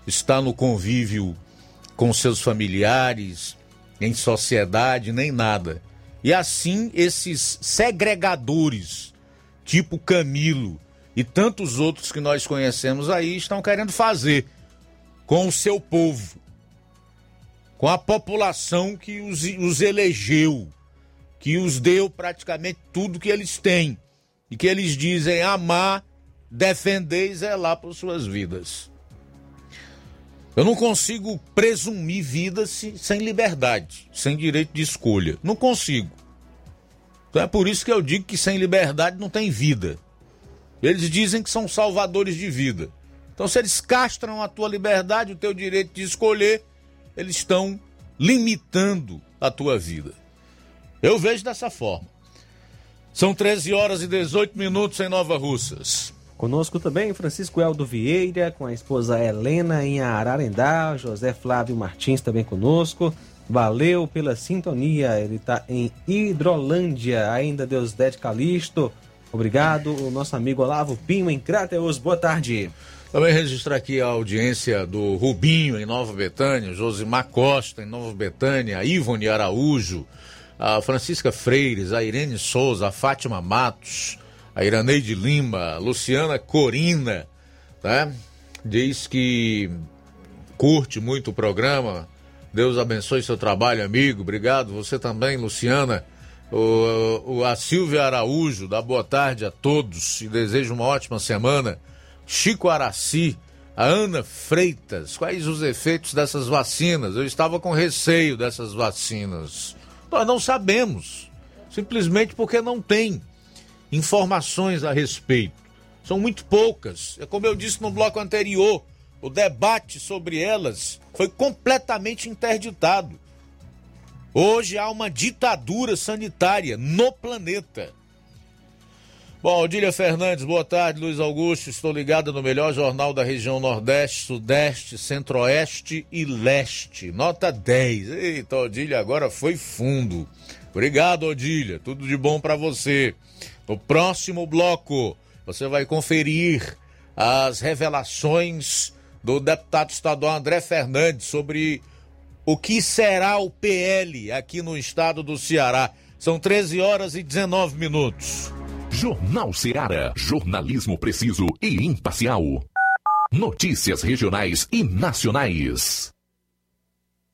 estar no convívio com seus familiares, em sociedade, nem nada. E assim esses segregadores, tipo Camilo e tantos outros que nós conhecemos aí, estão querendo fazer com o seu povo, com a população que os, os elegeu, que os deu praticamente tudo que eles têm e que eles dizem amar, defender e zelar por suas vidas. Eu não consigo presumir vida sem liberdade, sem direito de escolha. Não consigo. Então é por isso que eu digo que sem liberdade não tem vida. Eles dizem que são salvadores de vida. Então, se eles castram a tua liberdade, o teu direito de escolher, eles estão limitando a tua vida. Eu vejo dessa forma. São 13 horas e 18 minutos em Nova Russas. Conosco também Francisco Eldo Vieira, com a esposa Helena em Ararendá, José Flávio Martins também conosco. Valeu pela sintonia, ele está em Hidrolândia, ainda Deus Dede Calixto. Obrigado, o nosso amigo Olavo Pinho em Crateus, boa tarde. Também registrar aqui a audiência do Rubinho em Nova Betânia, Josimar Costa em Nova Betânia, Ivone Araújo, a Francisca Freires, a Irene Souza, a Fátima Matos, a Iraneide Lima, Luciana Corina, né? Diz que curte muito o programa. Deus abençoe seu trabalho, amigo. Obrigado. Você também, Luciana. O, o, a Silvia Araújo, dá boa tarde a todos e desejo uma ótima semana. Chico Araci, a Ana Freitas, quais os efeitos dessas vacinas? Eu estava com receio dessas vacinas. Nós não sabemos, simplesmente porque não tem informações a respeito. São muito poucas. É como eu disse no bloco anterior, o debate sobre elas foi completamente interditado. Hoje há uma ditadura sanitária no planeta. Bom, Odília Fernandes, boa tarde. Luiz Augusto, estou ligado no melhor jornal da região Nordeste, Sudeste, Centro-Oeste e Leste. Nota 10. Eita, Odília, agora foi fundo. Obrigado, Odília. Tudo de bom para você. No próximo bloco, você vai conferir as revelações do deputado estadual André Fernandes sobre o que será o PL aqui no estado do Ceará. São 13 horas e 19 minutos. Jornal Ceará, jornalismo preciso e imparcial. Notícias regionais e nacionais.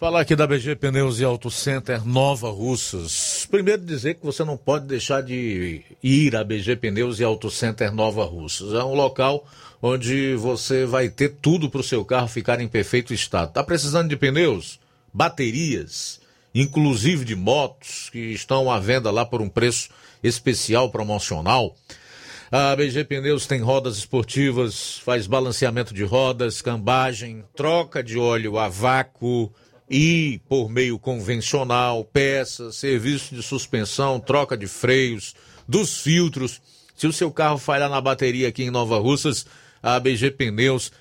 Falar aqui da BG Pneus e Auto Center Nova Russas. Primeiro dizer que você não pode deixar de ir à BG Pneus e Auto Center Nova Russas. É um local onde você vai ter tudo para o seu carro ficar em perfeito estado. Tá precisando de pneus, baterias, inclusive de motos que estão à venda lá por um preço especial promocional? A BG Pneus tem rodas esportivas, faz balanceamento de rodas, cambagem, troca de óleo a vácuo e por meio convencional, peças, serviço de suspensão, troca de freios, dos filtros. Se o seu carro falhar na bateria aqui em Nova Russas, a BG Pneus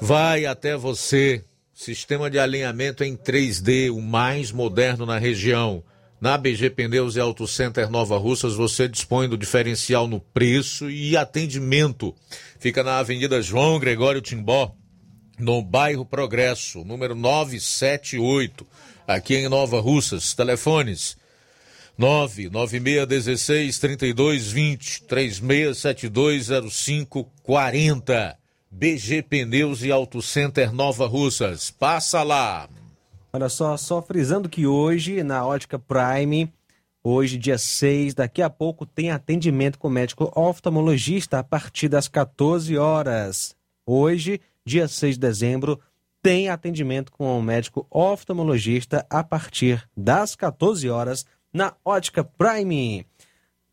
vai até você. Sistema de alinhamento em 3D, o mais moderno na região. Na BG Pneus e Auto Center Nova Russas você dispõe do diferencial no preço e atendimento. Fica na Avenida João Gregório Timbó, no bairro Progresso, número 978, aqui em Nova Russas. Telefones 99616 3220 3672 0540. BG Pneus e Auto Center Nova Russas. Passa lá. Olha só, só frisando que hoje, na Ótica Prime, hoje, dia 6, daqui a pouco, tem atendimento com médico oftalmologista a partir das 14 horas. Hoje, dia 6 de dezembro, tem atendimento com o médico oftalmologista a partir das 14 horas na Ótica Prime.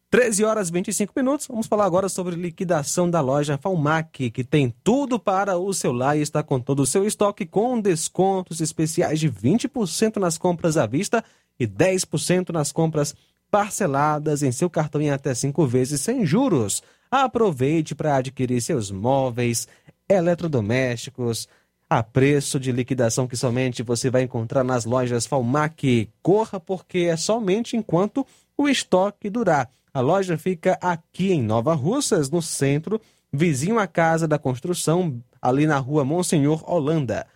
13 horas e 25 minutos. Vamos falar agora sobre liquidação da loja Falmac, que tem tudo para o celular e está com todo o seu estoque com descontos especiais de 20% nas compras à vista e 10% nas compras parceladas em seu cartão em até 5 vezes sem juros. Aproveite para adquirir seus móveis, eletrodomésticos, a preço de liquidação que somente você vai encontrar nas lojas Falmac. Corra porque é somente enquanto o estoque durar. A loja fica aqui em Nova Russas, no centro, vizinho à Casa da Construção, ali na rua Monsenhor Holanda.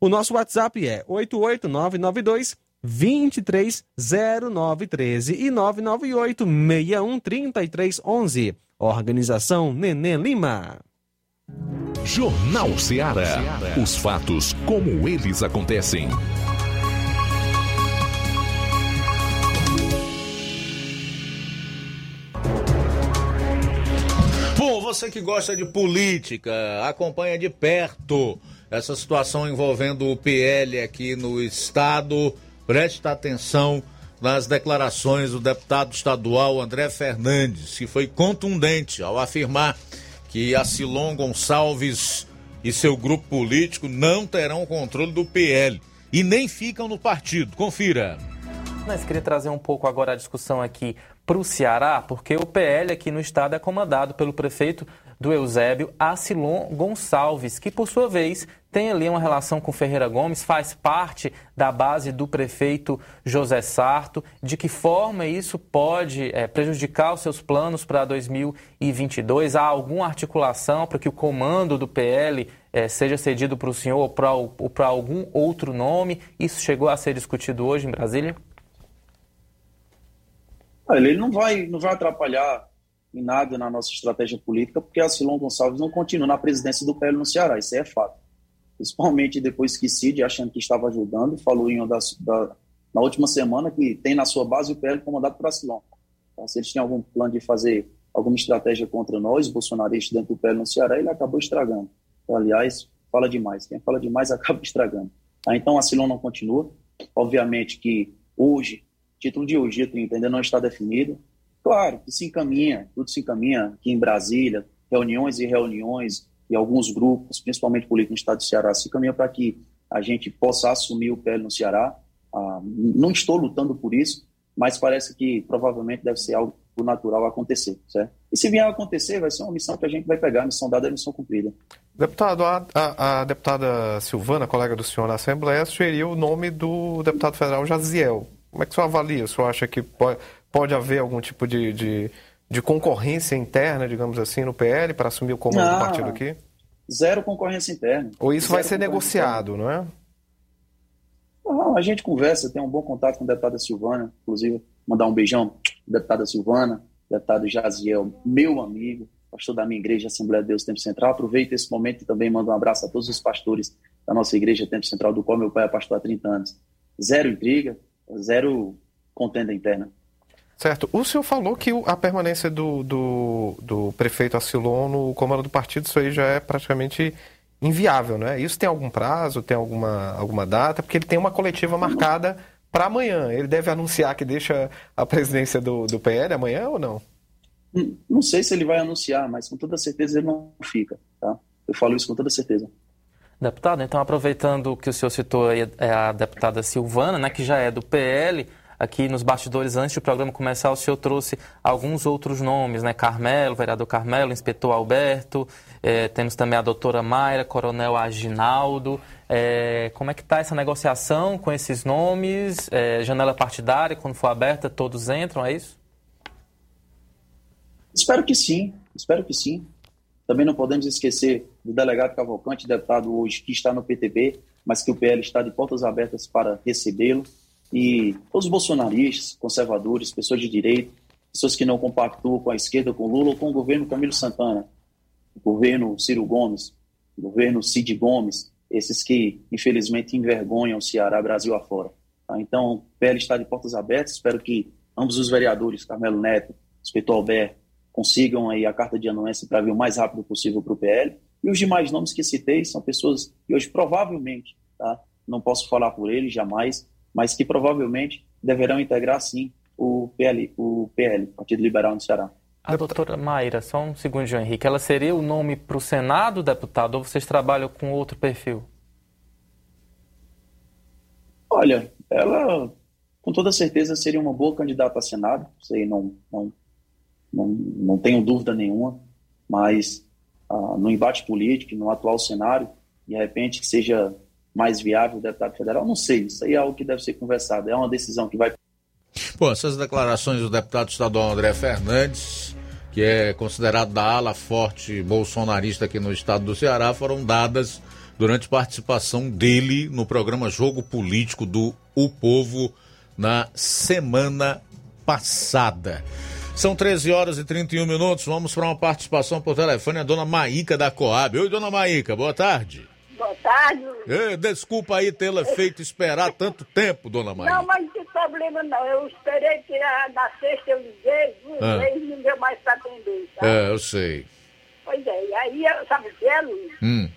O nosso WhatsApp é 88992 230913 e 998 613311. Organização Nenê Lima. Jornal Ceará. Os fatos como eles acontecem. Bom, você que gosta de política, acompanha de perto essa situação envolvendo o PL aqui no estado. Preste atenção nas declarações do deputado estadual André Fernandes, que foi contundente ao afirmar que a Silon Gonçalves e seu grupo político não terão controle do PL e nem ficam no partido. Confira. Mas queria trazer um pouco agora a discussão aqui para o Ceará, porque o PL aqui no estado é comandado pelo prefeito do Eusébio, Acilon Gonçalves, que por sua vez tem ali uma relação com Ferreira Gomes, faz parte da base do prefeito José Sarto. De que forma isso pode é, prejudicar os seus planos para 2022? Há alguma articulação para que o comando do PL é, seja cedido para o senhor ou para algum outro nome? Isso chegou a ser discutido hoje em Brasília? Ele não vai, não vai atrapalhar em nada na nossa estratégia política, porque a Silon Gonçalves não continua na presidência do PL no Ceará, isso é fato. Principalmente depois que Cid, achando que estava ajudando, falou em das, da, na última semana que tem na sua base o PL comandado por Silon. Então, se eles tinham algum plano de fazer alguma estratégia contra nós, bolsonaristas, dentro do PL no Ceará, ele acabou estragando. Então, aliás, fala demais. Quem fala demais acaba estragando. Tá? Então, a Silon não continua. Obviamente que hoje título de hoje, ainda não está definido. Claro que se encaminha, tudo se encaminha aqui em Brasília, reuniões e reuniões e alguns grupos, principalmente políticos no estado do Ceará, se encaminha para que a gente possa assumir o PL no Ceará. Ah, não estou lutando por isso, mas parece que provavelmente deve ser algo natural acontecer, certo? E se vier a acontecer, vai ser uma missão que a gente vai pegar, missão dada é missão cumprida. Deputado, a, a, a, deputada Silvana, colega do senhor na Assembleia, sugeriu o nome do deputado federal Jaziel. Como é que o senhor avalia? O senhor acha que pode, pode haver algum tipo de, de, de, concorrência interna, digamos assim, no PL para assumir o comando do partido aqui? Zero concorrência interna. Ou isso zero vai ser negociado, interna. não é? Não, a gente conversa, tem um bom contato com a deputada Silvana, inclusive mandar um beijão deputada Silvana, deputado Jaziel, meu amigo, pastor da minha igreja, Assembleia de Deus Tempo Central. Aproveito esse momento e também mando um abraço a todos os pastores da nossa igreja Tempo Central, do qual meu pai é pastor há 30 anos. Zero intriga, zero contenda interna. Certo. O senhor falou que a permanência do, do, do prefeito Acilon no comando do partido, isso aí já é praticamente inviável, né? Isso tem algum prazo, tem alguma, alguma data? Porque ele tem uma coletiva marcada para amanhã. Ele deve anunciar que deixa a presidência do, do PL amanhã ou não? Hum, Não sei se ele vai anunciar, mas com toda certeza ele não fica, tá? Eu falo isso com toda certeza. Deputado, então aproveitando que o senhor citou aí é a deputada Silvana, né, que já é do PL, aqui nos bastidores, antes do programa começar, o senhor trouxe alguns outros nomes, né, Carmelo, vereador Carmelo, inspetor Alberto, eh, temos também a doutora Mayra, coronel Aginaldo. Eh, como é que está essa negociação com esses nomes? Eh, janela partidária, quando for aberta, todos entram, é isso? Espero que sim, espero que sim. Também não podemos esquecer do delegado Cavalcante, deputado hoje que está no PTB, mas que o PL está de portas abertas para recebê-lo. E todos os bolsonaristas, conservadores, pessoas de direito, pessoas que não compactuam com a esquerda, com Lula ou com o governo Camilo Santana, o governo Ciro Gomes, o governo Cid Gomes, esses que infelizmente envergonham o Ceará, Brasil afora. Tá? Então, PL está de portas abertas, espero que ambos os vereadores, Carmelo Neto, inspetor Alberto, consigam aí a carta de anuência para vir o mais rápido possível para o PL. E os demais nomes que citei são pessoas que hoje provavelmente, tá? não posso falar por eles jamais, mas que provavelmente deverão integrar sim o PL, o PL, Partido Liberal do Ceará. A doutora Mayra, só um segundinho, Henrique. Ela seria o nome para o Senado, deputado, ou vocês trabalham com outro perfil? Olha, ela com toda certeza seria uma boa candidata a Senado, sei, não, não, não, não tenho dúvida nenhuma, mas ah, no embate político, no atual cenário, de repente que seja mais viável o deputado federal, não sei, isso aí é algo que deve ser conversado, é uma decisão que vai Bom, essas declarações do deputado estadual André Fernandes, que é considerado da ala forte bolsonarista aqui no estado do Ceará, foram dadas durante participação dele no programa Jogo Político do O Povo na semana passada. São 13 horas e 31 minutos. Vamos para uma participação por telefone. A dona Maíca da Coab. Oi, dona Maíca, boa tarde. Boa tarde. Ê, desculpa aí tê-la feito esperar tanto tempo, dona Maíca. Não, mas não tem problema não. Eu esperei que a- na sexta eu liguei, duas Ah. vezes não deu mais pra atender, tá? É, eu sei. Pois é, e aí, sabe o que é, Luiz? Hum.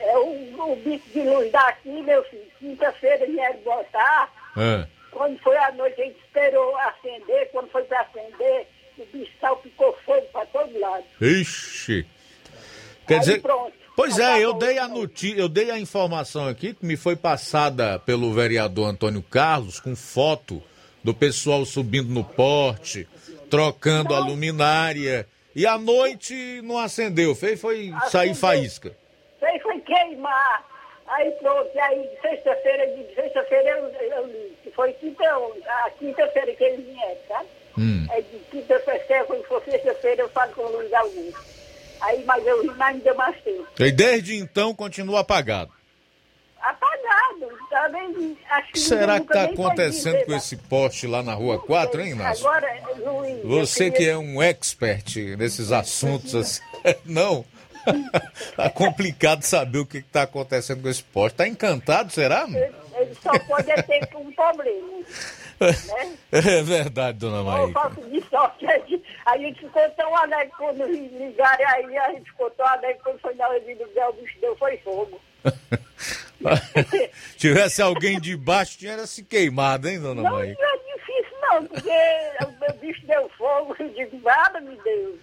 É o, o bicho de luz daqui, meu filho. Quinta-feira vieram botar. É. Quando foi à noite, a gente esperou acender. Quando foi pra acender, o bicho salpicou fogo pra todo lado. Ixi. Quer Aí dizer, pronto. Pois é, eu dei a notícia, eu dei a informação aqui que me foi passada pelo vereador Antônio Carlos com foto do pessoal subindo no porte, trocando a luminária e à noite não acendeu, fez foi sair faísca. Aí foi queimar. Aí pronto, e aí sexta-feira, de sexta-feira eu, eu Foi quinta, a quinta-feira que eles vieram, sabe? Hum. Aí de quinta-feira, quando for sexta-feira, eu falo com o Luiz Augusto. Aí, mas eu vi, mas não deu mais tempo. E desde então continua apagado. Apagado. Também, acho que será que está acontecendo com esse poste lá na Rua 4, hein, Inácio? Agora, Luiz. Você eu que é um expert nesses assuntos, assim, não. tá complicado saber o que está acontecendo com esse poste. Tá encantado, será? Ele, ele só pode ter um problema. Né? É verdade, dona Maíca. falta de sorte. A gente ficou tão alegre quando ligaram aí, a gente ficou tão alegre quando foi na hora de ligar, o bicho deu foi fogo. Tivesse alguém de baixo, tinha se queimado, hein, dona Não, não é difícil não, porque o meu bicho deu fogo, eu digo, nada me deu.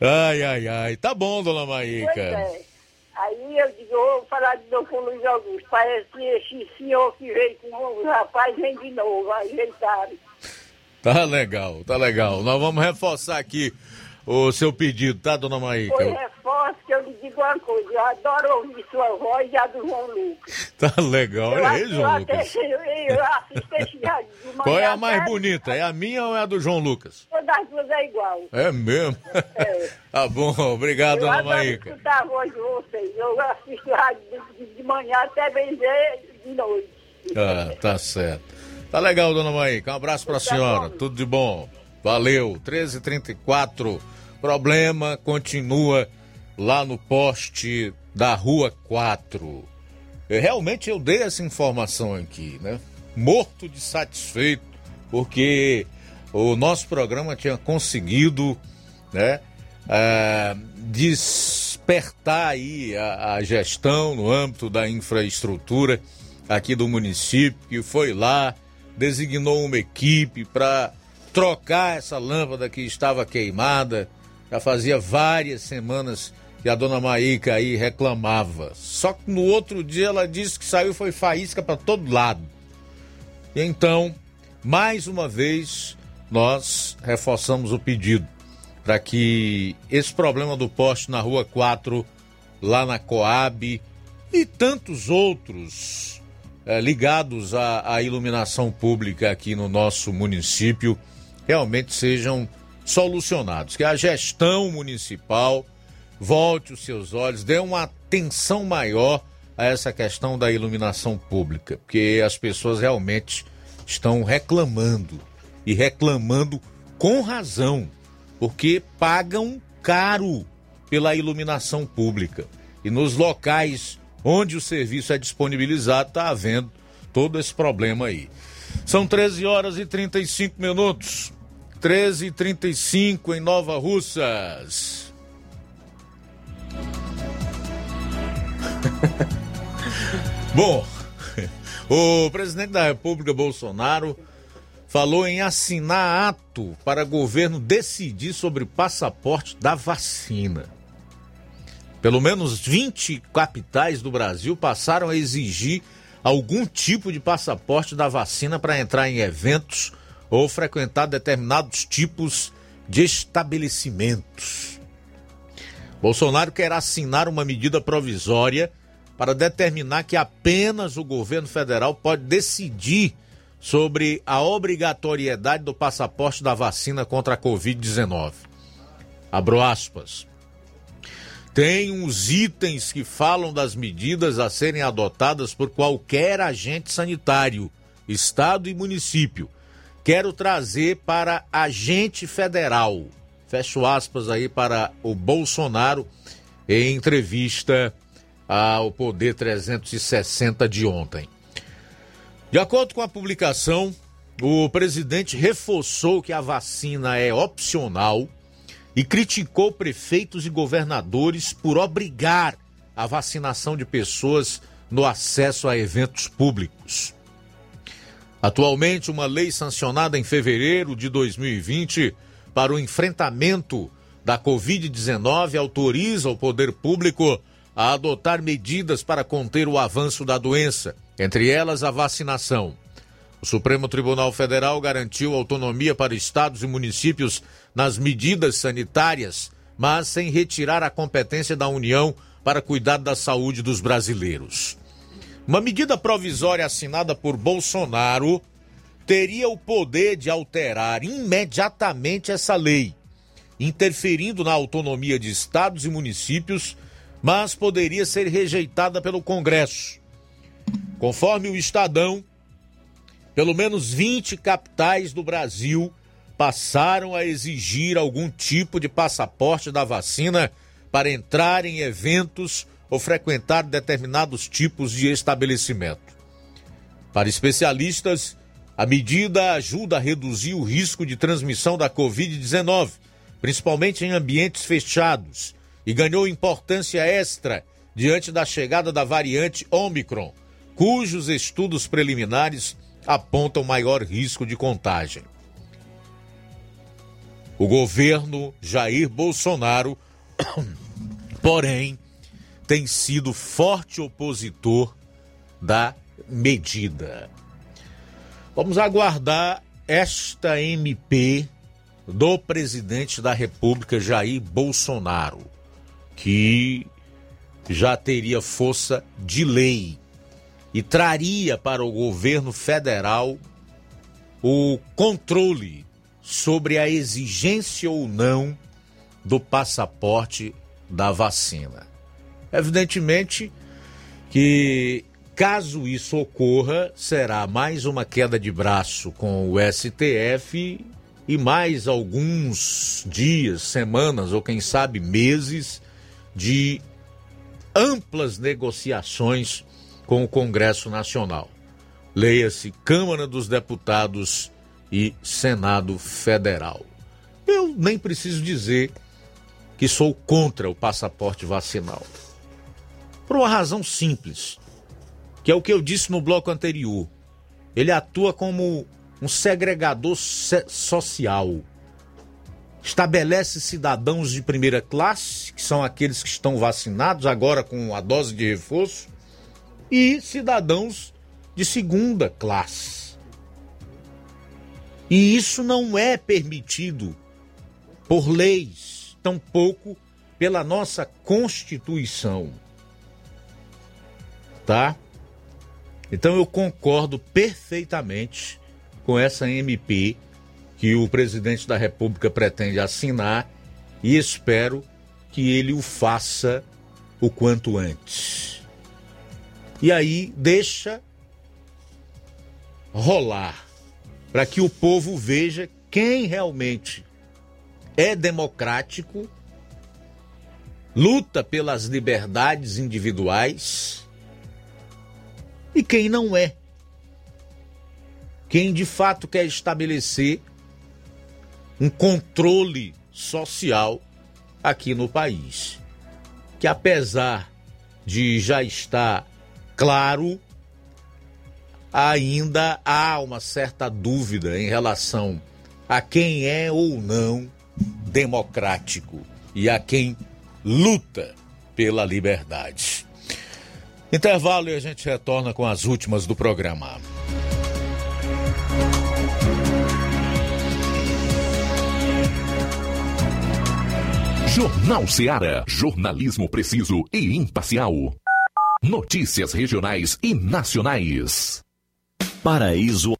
Ai, ai, ai. Tá bom, dona Pois Maíca. é. Aí eu digo, eu vou falar de o Luiz Augusto. Parece que esse senhor que veio com o rapaz vem de novo, ajeitaram. Tá legal, tá legal. Nós vamos reforçar aqui o seu pedido, tá, dona Maíca? Foi reforço que eu lhe digo uma coisa, eu adoro ouvir sua voz e a do João Lucas. Tá legal. Eu, É, eu, João Lucas? eu, eu assisto esse rádio de manhã Qual é a mais bonita? É a minha ou é a do João Lucas? Todas as duas é igual. É mesmo? tá bom, obrigado, eu dona Maíca. escutar a voz de vocês. Eu assisto rádio de, de, manhã até bem ver de noite. Ah, tá certo. Tá legal, dona Maíca. Um abraço pra senhora. Tudo de bom. Valeu. 1334. Problema continua lá no poste da Rua 4. Eu, realmente eu dei essa informação aqui, né? Morto de satisfeito, porque o nosso programa tinha conseguido, né? ah, despertar aí a, a gestão no âmbito da infraestrutura aqui do município, que foi lá, designou uma equipe para trocar essa lâmpada que estava queimada. Já fazia várias semanas que a dona Maíca aí reclamava. Só que no outro dia ela disse que saiu foi faísca para todo lado. E então, mais uma vez, nós reforçamos o pedido para que esse problema do poste na Rua 4, lá na Coab e tantos outros eh, ligados à, à iluminação pública aqui no nosso município realmente sejam solucionados. Que a gestão municipal volte os seus olhos, dê uma atenção maior a essa questão da iluminação pública, porque as pessoas realmente estão reclamando e reclamando com razão, porque pagam caro pela iluminação pública. E nos locais onde o serviço é disponibilizado, está havendo todo esse problema aí. São 13 horas e 35 minutos. 13 e 35 em Nova Russas. Bom, o presidente da República, Bolsonaro, falou em assinar ato para governo decidir sobre passaporte da vacina. Pelo menos 20 capitais do Brasil passaram a exigir algum tipo de passaporte da vacina para entrar em eventos ou frequentar determinados tipos de estabelecimentos. Bolsonaro quer assinar uma medida provisória para determinar que apenas o governo federal pode decidir sobre a obrigatoriedade do passaporte da vacina contra a Covid-19. Abro aspas. Tem uns itens que falam das medidas a serem adotadas por qualquer agente sanitário, estado e município. Quero trazer para agente federal. Fecho aspas aí para o Bolsonaro em entrevista ao Poder 360 de ontem. De acordo com a publicação, o presidente reforçou que a vacina é opcional e criticou prefeitos e governadores por obrigar a vacinação de pessoas no acesso a eventos públicos. Atualmente, uma lei sancionada em fevereiro de 2020 para o enfrentamento da Covid-19 autoriza o poder público a adotar medidas para conter o avanço da doença, entre elas a vacinação. O Supremo Tribunal Federal garantiu autonomia para estados e municípios nas medidas sanitárias, mas sem retirar a competência da União para cuidar da saúde dos brasileiros. Uma medida provisória assinada por Bolsonaro teria o poder de alterar imediatamente essa lei, interferindo na autonomia de estados e municípios, mas poderia ser rejeitada pelo Congresso. Conforme o Estadão, pelo menos 20 capitais do Brasil passaram a exigir algum tipo de passaporte da vacina para entrar em eventos ou frequentar determinados tipos de estabelecimento. Para especialistas, a medida ajuda a reduzir o risco de transmissão da Covid-19, principalmente em ambientes fechados, e ganhou importância extra diante da chegada da variante Omicron, cujos estudos preliminares apontam maior risco de contágio. O governo Jair Bolsonaro, porém, tem sido forte opositor da medida. Vamos aguardar esta MP do presidente da República Jair Bolsonaro, que já teria força de lei e traria para o governo federal o controle sobre a exigência ou não do passaporte da vacina. Evidentemente que, caso isso ocorra, será mais uma queda de braço com o STF e mais alguns dias, semanas ou quem sabe meses de amplas negociações com o Congresso Nacional. Leia-se Câmara dos Deputados e Senado Federal. Eu nem preciso dizer que sou contra o passaporte vacinal. Por uma razão simples, que é o que eu disse no bloco anterior. Ele atua como um segregador social. Estabelece cidadãos de primeira classe, que são aqueles que estão vacinados agora com a dose de reforço, e cidadãos de segunda classe. E isso não é permitido por leis, tampouco pela nossa Constituição. Tá? Então eu concordo perfeitamente com essa MP que o presidente da República pretende assinar e espero que ele o faça o quanto antes. E aí deixa rolar para que o povo veja quem realmente é democrático, luta pelas liberdades individuais e quem não é. Quem de fato quer estabelecer um controle social aqui no país. Que apesar de já estar claro, ainda há uma certa dúvida em relação a quem é ou não democrático e a quem luta pela liberdade. Intervalo e a gente retorna com as últimas do programa. Jornal Seara. Jornalismo preciso e imparcial. Notícias regionais e nacionais. Paraíso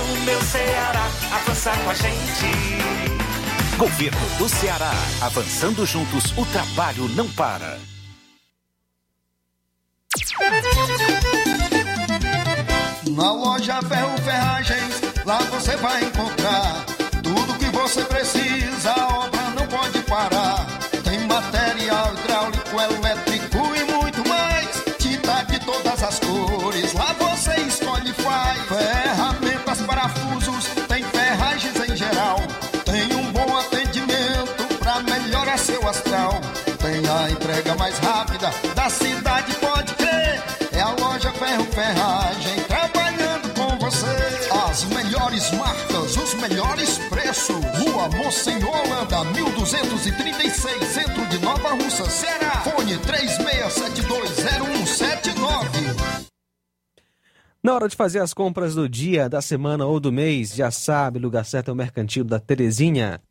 Ceará avança com a gente. Governo do Ceará. Avançando juntos, o trabalho não para. Na loja Ferro Ferragens, lá você vai encontrar tudo que você precisa, da cidade, pode crer. É a loja Ferro Ferragem trabalhando com você. As melhores marcas, os melhores preços. Rua Monsenhor Holanda, 1236, centro de Nova Russa, Ceará. Fone 36720179. Na hora de fazer as compras do dia, da semana ou do mês, já sabe, lugar certo é o Mercantil da Terezinha.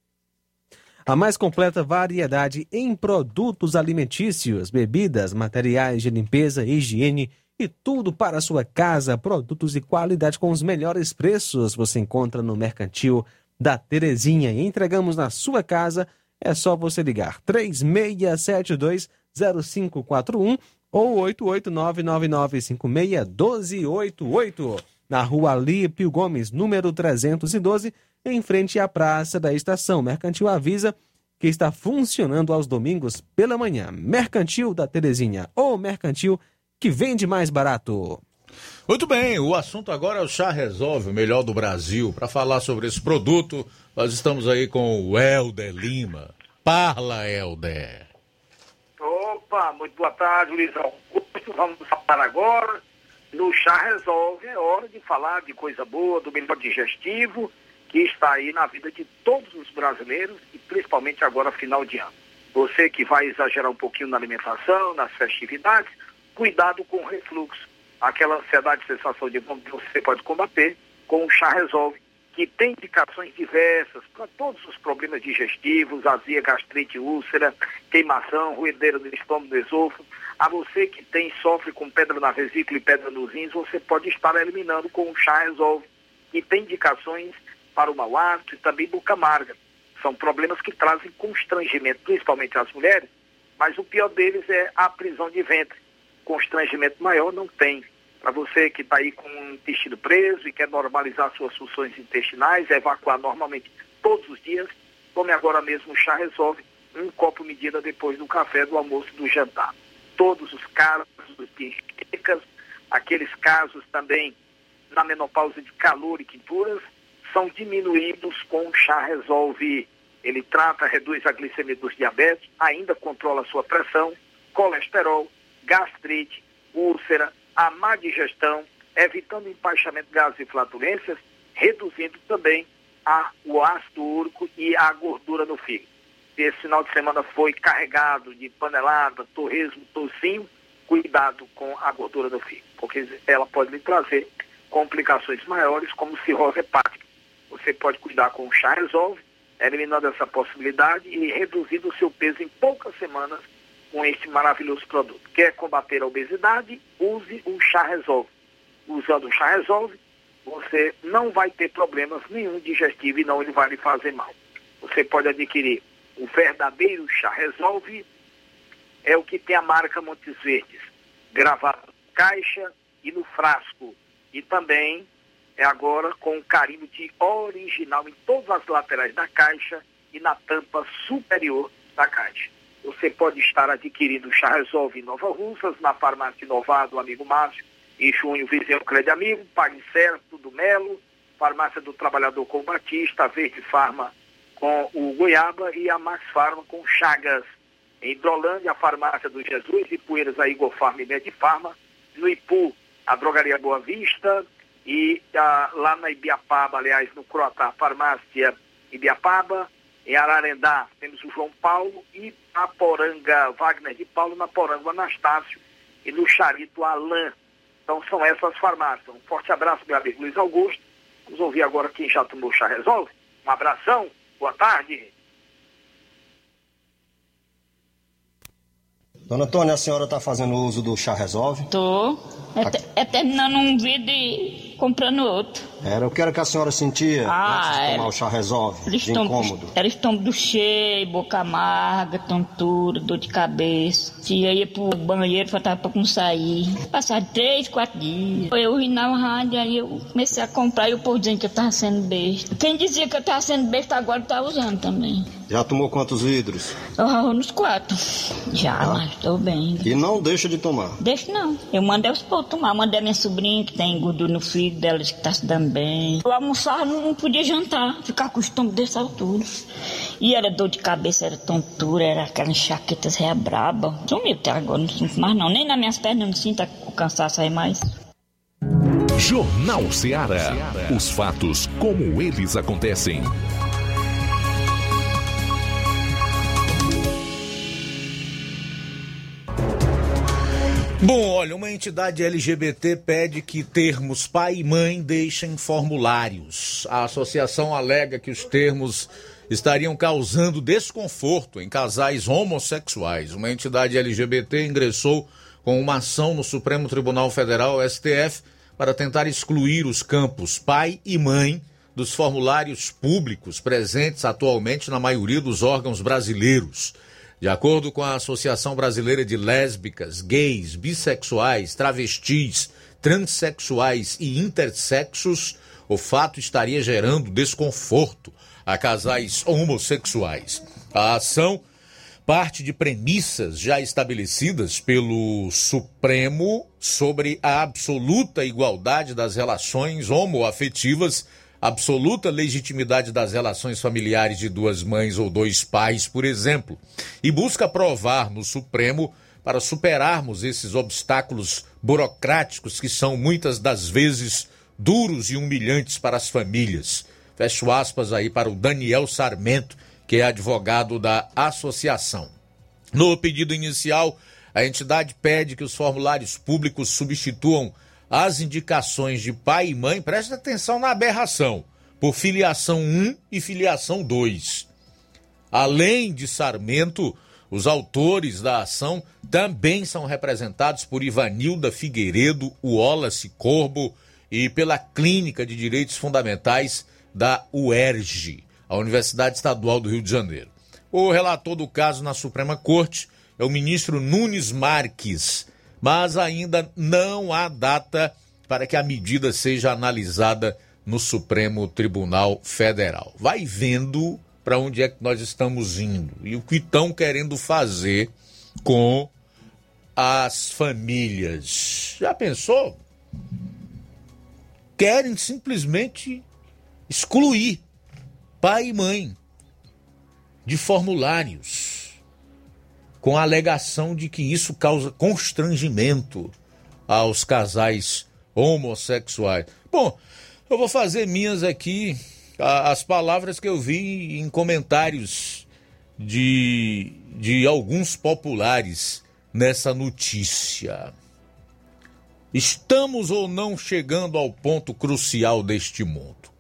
A mais completa variedade em produtos alimentícios, bebidas, materiais de limpeza, higiene e tudo para a sua casa. Produtos de qualidade com os melhores preços você encontra no Mercantil da Terezinha. E entregamos na sua casa. É só você ligar 36720541 ou 88999561288. Na rua Alípio Gomes, número 312, em frente à Praça da Estação. Mercantil avisa que está funcionando aos domingos pela manhã. Mercantil da Terezinha, ou Mercantil que vende mais barato. Muito bem, o assunto agora é o Chá Resolve, o melhor do Brasil. Para falar sobre esse produto, nós estamos aí com o Helder Lima. Parla, Helder. Opa, muito boa tarde, Luiz Augusto. Vamos falar agora no Chá Resolve. É hora de falar de coisa boa, do melhor digestivo que está aí na vida de todos os brasileiros e principalmente agora final de ano. Você que vai exagerar um pouquinho na alimentação, nas festividades, cuidado com o refluxo. Aquela ansiedade, sensação de vômito que você pode combater com o chá resolve, que tem indicações diversas para todos os problemas digestivos, azia, gastrite, úlcera, queimação, ruideira no estômago, no esôfago. A você que tem, sofre com pedra na vesícula e pedra nos rins, você pode estar eliminando com o chá resolve, que tem indicações para o mau hálito e também boca amarga. São problemas que trazem constrangimento, principalmente às mulheres, mas o pior deles é a prisão de ventre. Constrangimento maior não tem. Para você que está aí com o intestino preso e quer normalizar suas funções intestinais, evacuar normalmente todos os dias, tome agora mesmo o chá resolve, um copo medida depois do café, do almoço e do jantar. Todos os casos de aqueles casos também na menopausa de calor e quinturas, são diminuídos com o chá resolve. Ele trata, reduz a glicemia dos diabetes, ainda controla a sua pressão, colesterol, gastrite, úlcera, a má digestão, evitando empaixamento gases e flatulências, reduzindo também a, o ácido úrico e a gordura no fígado. Esse final de semana foi carregado de panelada, torresmo, tocinho, cuidado com a gordura do fígado, porque ela pode lhe trazer complicações maiores, como cirrose hepática. Você pode cuidar com o chá resolve, eliminando essa possibilidade e reduzindo o seu peso em poucas semanas com este maravilhoso produto. Quer combater a obesidade? Use o chá resolve. Usando o chá resolve, você não vai ter problemas nenhum digestivo e não ele vai lhe fazer mal. Você pode adquirir o verdadeiro chá resolve, é o que tem a marca Montes Verdes, gravado na caixa e no frasco. E também é agora com o carimbo de original em todas as laterais da caixa e na tampa superior da caixa. Você pode estar adquirindo o chá Resolve em Nova Russas, na farmácia Inovado, amigo Márcio, em junho, vizinho Crédito Amigo, Pague Certo do Melo, farmácia do Trabalhador com Batista, Verde Farma com o Goiaba e a Max Farma com Chagas. Em Hidrolândia, a farmácia do Jesus, e Poeiras, a Igor Farma e Medifarma. No Ipu, a Drogaria Boa Vista, e ah, lá na Ibiapaba, aliás, no Croatá, farmácia Ibiapaba, em Ararendá temos o João Paulo e na Poranga, Wagner de Paulo, na Poranga, o Anastácio e no Charito, Alain. Então são essas farmácias. Um forte abraço, meu amigo Luiz Augusto. Vamos ouvir agora quem já tomou chá resolve. Um abração, boa tarde. Dona Antônia, a senhora está fazendo uso do chá resolve? Tô. É, é terminando um vídeo comprando outro. Era, eu quero que a senhora sentia Ah, antes de tomar era. o chá resolve, Era de incômodo. era estômago cheio, boca amarga, tontura, dor de cabeça. Tia ia pro banheiro, faltava pra não sair. Passava três, quatro dias. Eu na rádio, aí eu comecei a comprar e o povo dizendo que eu tava sendo besta. Quem dizia que eu tava sendo besta agora tá usando também. Já tomou quantos vidros? Eu nos quatro. Já, Ah. mas tô bem. E não deixa de tomar. Deixa não. Eu mandei os povos tomar. Mandei a minha sobrinha que tem gordura no fígado dela, que tá se dando bem. Eu almoçava, não podia jantar. Ficar com o estômago altura. E era dor de cabeça, era tontura, era aquelas enxaquetas réia braba. Sumiu até agora, não sinto mais não. Nem nas minhas pernas eu não sinto o cansaço aí mais. Jornal Ceará. Os fatos como eles acontecem. Bom, olha, uma entidade LGBT pede que termos pai e mãe deixem formulários. A associação alega que os termos estariam causando desconforto em casais homossexuais. Uma entidade LGBT ingressou com uma ação no Supremo Tribunal Federal, STF, para tentar excluir os campos pai e mãe dos formulários públicos presentes atualmente na maioria dos órgãos brasileiros. De acordo com a Associação Brasileira de Lésbicas, Gays, Bissexuais, Travestis, Transsexuais e Intersexos, o fato estaria gerando desconforto a casais homossexuais. A ação parte de premissas já estabelecidas pelo Supremo sobre a absoluta igualdade das relações homoafetivas, absoluta legitimidade das relações familiares de duas mães ou dois pais, por exemplo, e busca provar no Supremo para superarmos esses obstáculos burocráticos que são muitas das vezes duros e humilhantes para as famílias. Fecho aspas aí para o Daniel Sarmento, que é advogado da associação. No pedido inicial, a entidade pede que os formulários públicos substituam as indicações de pai e mãe, preste atenção na aberração, por filiação 1 e filiação 2. Além de Sarmento, os autores da ação também são representados por Ivanilda Figueiredo, Wallace Corbo e pela Clínica de Direitos Fundamentais da UERJ, a Universidade Estadual do Rio de Janeiro. O relator do caso na Suprema Corte é o ministro Nunes Marques, mas ainda não há data para que a medida seja analisada no Supremo Tribunal Federal. Vai vendo para onde é que nós estamos indo e o que estão querendo fazer com as famílias. Já pensou? Querem simplesmente excluir pai e mãe de formulários, com a alegação de que isso causa constrangimento aos casais homossexuais. Bom, eu vou fazer minhas aqui as palavras que eu vi em comentários de, de alguns populares nessa notícia. Estamos ou não chegando ao ponto crucial deste mundo?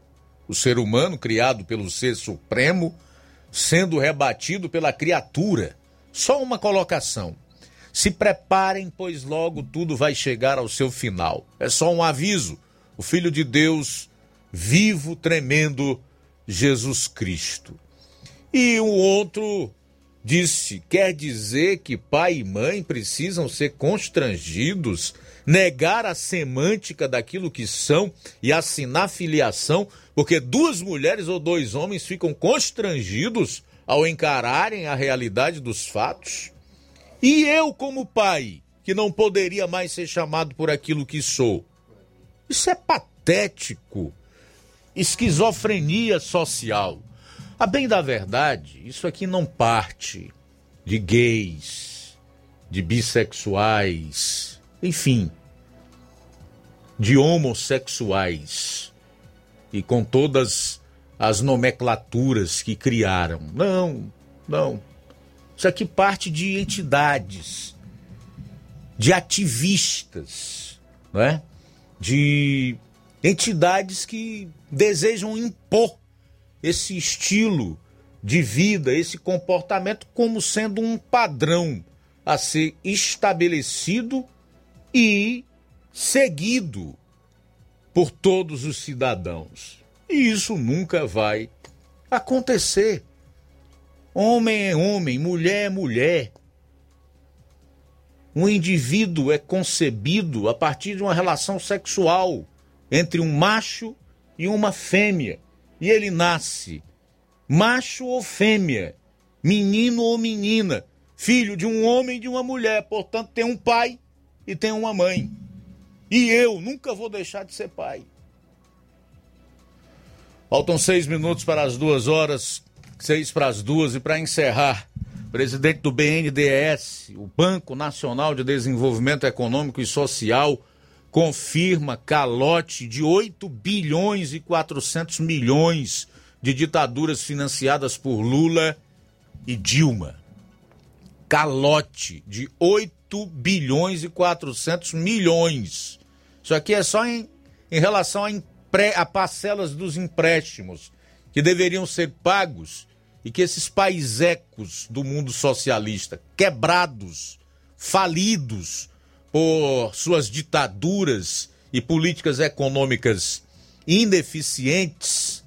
O ser humano, criado pelo Ser Supremo, sendo rebatido pela criatura. Só uma colocação. Se preparem, pois logo tudo vai chegar ao seu final. É só um aviso. O Filho de Deus, vivo, tremendo, Jesus Cristo. E o outro disse: quer dizer que pai e mãe precisam ser constrangidos, negar a semântica daquilo que são e assinar filiação, porque duas mulheres ou dois homens ficam constrangidos ao encararem a realidade dos fatos? E eu, como pai, que não poderia mais ser chamado por aquilo que sou? Isso é patético. Esquizofrenia social. A bem da verdade, isso aqui não parte de gays, de bissexuais, enfim, de homossexuais e com todas as nomenclaturas que criaram. Não, não. Isso aqui parte de entidades, de ativistas, não é? de entidades que desejam impor esse estilo de vida, esse comportamento como sendo um padrão a ser estabelecido e seguido por todos os cidadãos. E isso nunca vai acontecer. Homem é homem, mulher é mulher. Um indivíduo é concebido a partir de uma relação sexual entre um macho e uma fêmea. E ele nasce macho ou fêmea, menino ou menina, filho de um homem e de uma mulher. Portanto, tem um pai e tem uma mãe. E eu nunca vou deixar de ser pai. Faltam seis minutos para as duas horas, seis para as duas, e para encerrar, presidente do BNDES, o Banco Nacional de Desenvolvimento Econômico e Social, confirma calote de 8 bilhões e 400 milhões de ditaduras financiadas por Lula e Dilma. Calote de 8 bilhões e 400 milhões. Isso aqui é só em, em relação a pré, a parcelas dos empréstimos que deveriam ser pagos e que esses paisecos do mundo socialista, quebrados, falidos por suas ditaduras e políticas econômicas ineficientes,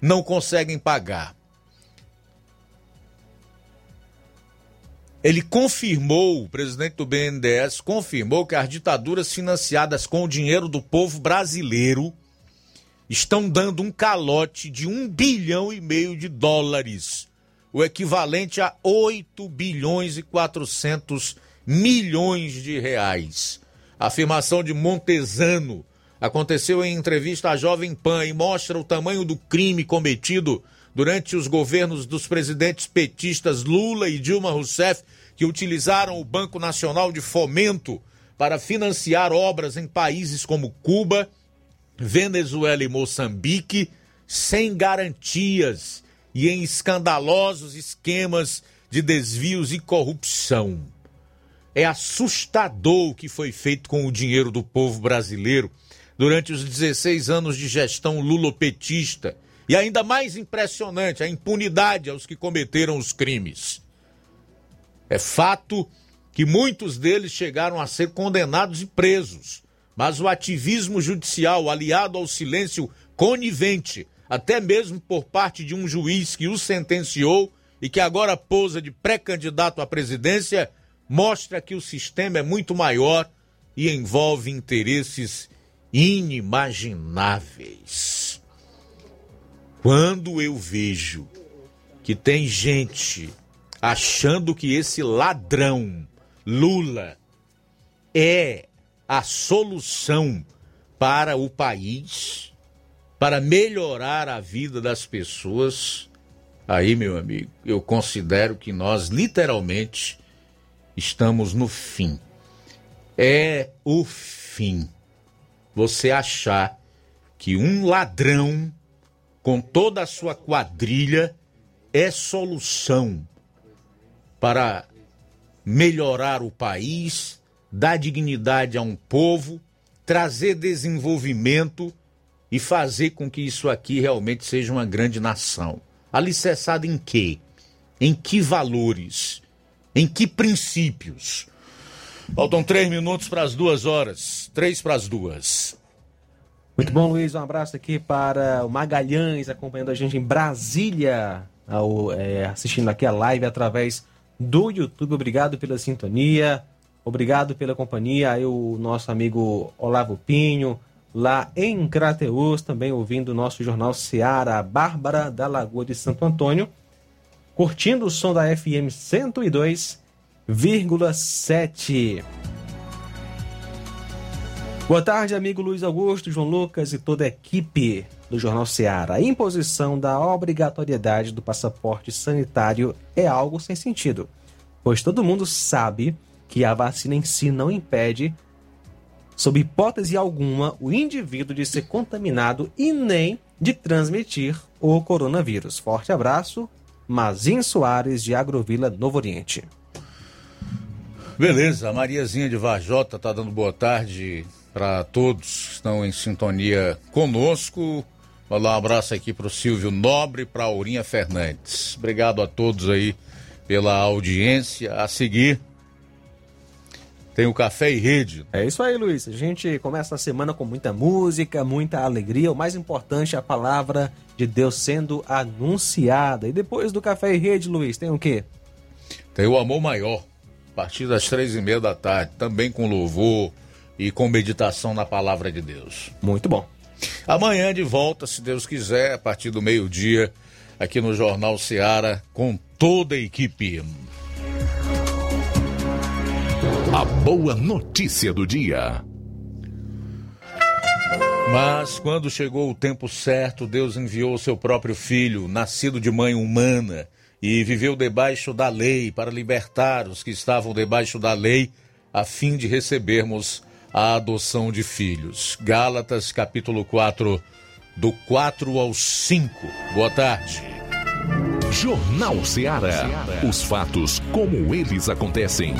não conseguem pagar. Ele confirmou, o presidente do BNDES confirmou que as ditaduras financiadas com o dinheiro do povo brasileiro estão dando um calote de um bilhão e meio de dólares, o equivalente a 8 bilhões e 400 milhões de reais. A afirmação de Montesano aconteceu em entrevista à Jovem Pan e mostra o tamanho do crime cometido durante os governos dos presidentes petistas Lula e Dilma Rousseff, que utilizaram o Banco Nacional de Fomento para financiar obras em países como Cuba, Venezuela e Moçambique sem garantias e em escandalosos esquemas de desvios e corrupção. É assustador o que foi feito com o dinheiro do povo brasileiro durante os 16 anos de gestão lulopetista. E ainda mais impressionante, a impunidade aos que cometeram os crimes. É fato que muitos deles chegaram a ser condenados e presos mas o ativismo judicial, aliado ao silêncio conivente, até mesmo por parte de um juiz que o sentenciou e que agora pousa de pré-candidato à presidência, mostra que o sistema é muito maior e envolve interesses inimagináveis. Quando eu vejo que tem gente achando que esse ladrão Lula é a solução para o país, para melhorar a vida das pessoas, aí, meu amigo, eu considero que nós literalmente estamos no fim. É o fim. Você achar que um ladrão com toda a sua quadrilha é solução para melhorar o país, dar dignidade a um povo, trazer desenvolvimento e fazer com que isso aqui realmente seja uma grande nação. Alicerçada em quê? Em que valores? Em que princípios? Faltam três minutos para as duas horas. Três para as duas. Muito bom, Luiz. Um abraço aqui para o Magalhães, acompanhando a gente em Brasília, ao, é, assistindo aqui a live através do YouTube. Obrigado pela sintonia. Obrigado pela companhia. Aí o nosso amigo Olavo Pinho, lá em Crateus, também ouvindo o nosso jornal Seara, Bárbara da Lagoa de Santo Antônio, curtindo o som da FM 102,7. Boa tarde, amigo Luiz Augusto, João Lucas e toda a equipe do Jornal Seara. A imposição da obrigatoriedade do passaporte sanitário é algo sem sentido, pois todo mundo sabe que a vacina em si não impede, sob hipótese alguma, o indivíduo de ser contaminado e nem de transmitir o coronavírus. Forte abraço, Mazin Soares, de Agrovila, Novo Oriente. Beleza, a Mariazinha de Varjota está dando boa tarde para todos que estão em sintonia conosco. Mandar um abraço aqui para o Silvio Nobre, para a Aurinha Fernandes. Obrigado a todos aí pela audiência. A seguir, tem o Café e Rede. É isso aí, Luiz. A gente começa a semana com muita música, muita alegria. O mais importante é a palavra de Deus sendo anunciada. E depois do Café e Rede, Luiz, tem o quê? Tem o Amor Maior, a partir das três e meia da tarde, também com louvor e com meditação na palavra de Deus. Muito bom. Amanhã de volta, se Deus quiser, a partir do meio-dia, aqui no Jornal Seara, com toda a equipe. A boa notícia do dia. Mas quando chegou o tempo certo, Deus enviou o seu próprio filho, nascido de mãe humana, e viveu debaixo da lei para libertar os que estavam debaixo da lei, a fim de recebermos a adoção de filhos. Gálatas capítulo 4, do 4 ao 5. Boa tarde. Jornal Seara. Os fatos como eles acontecem.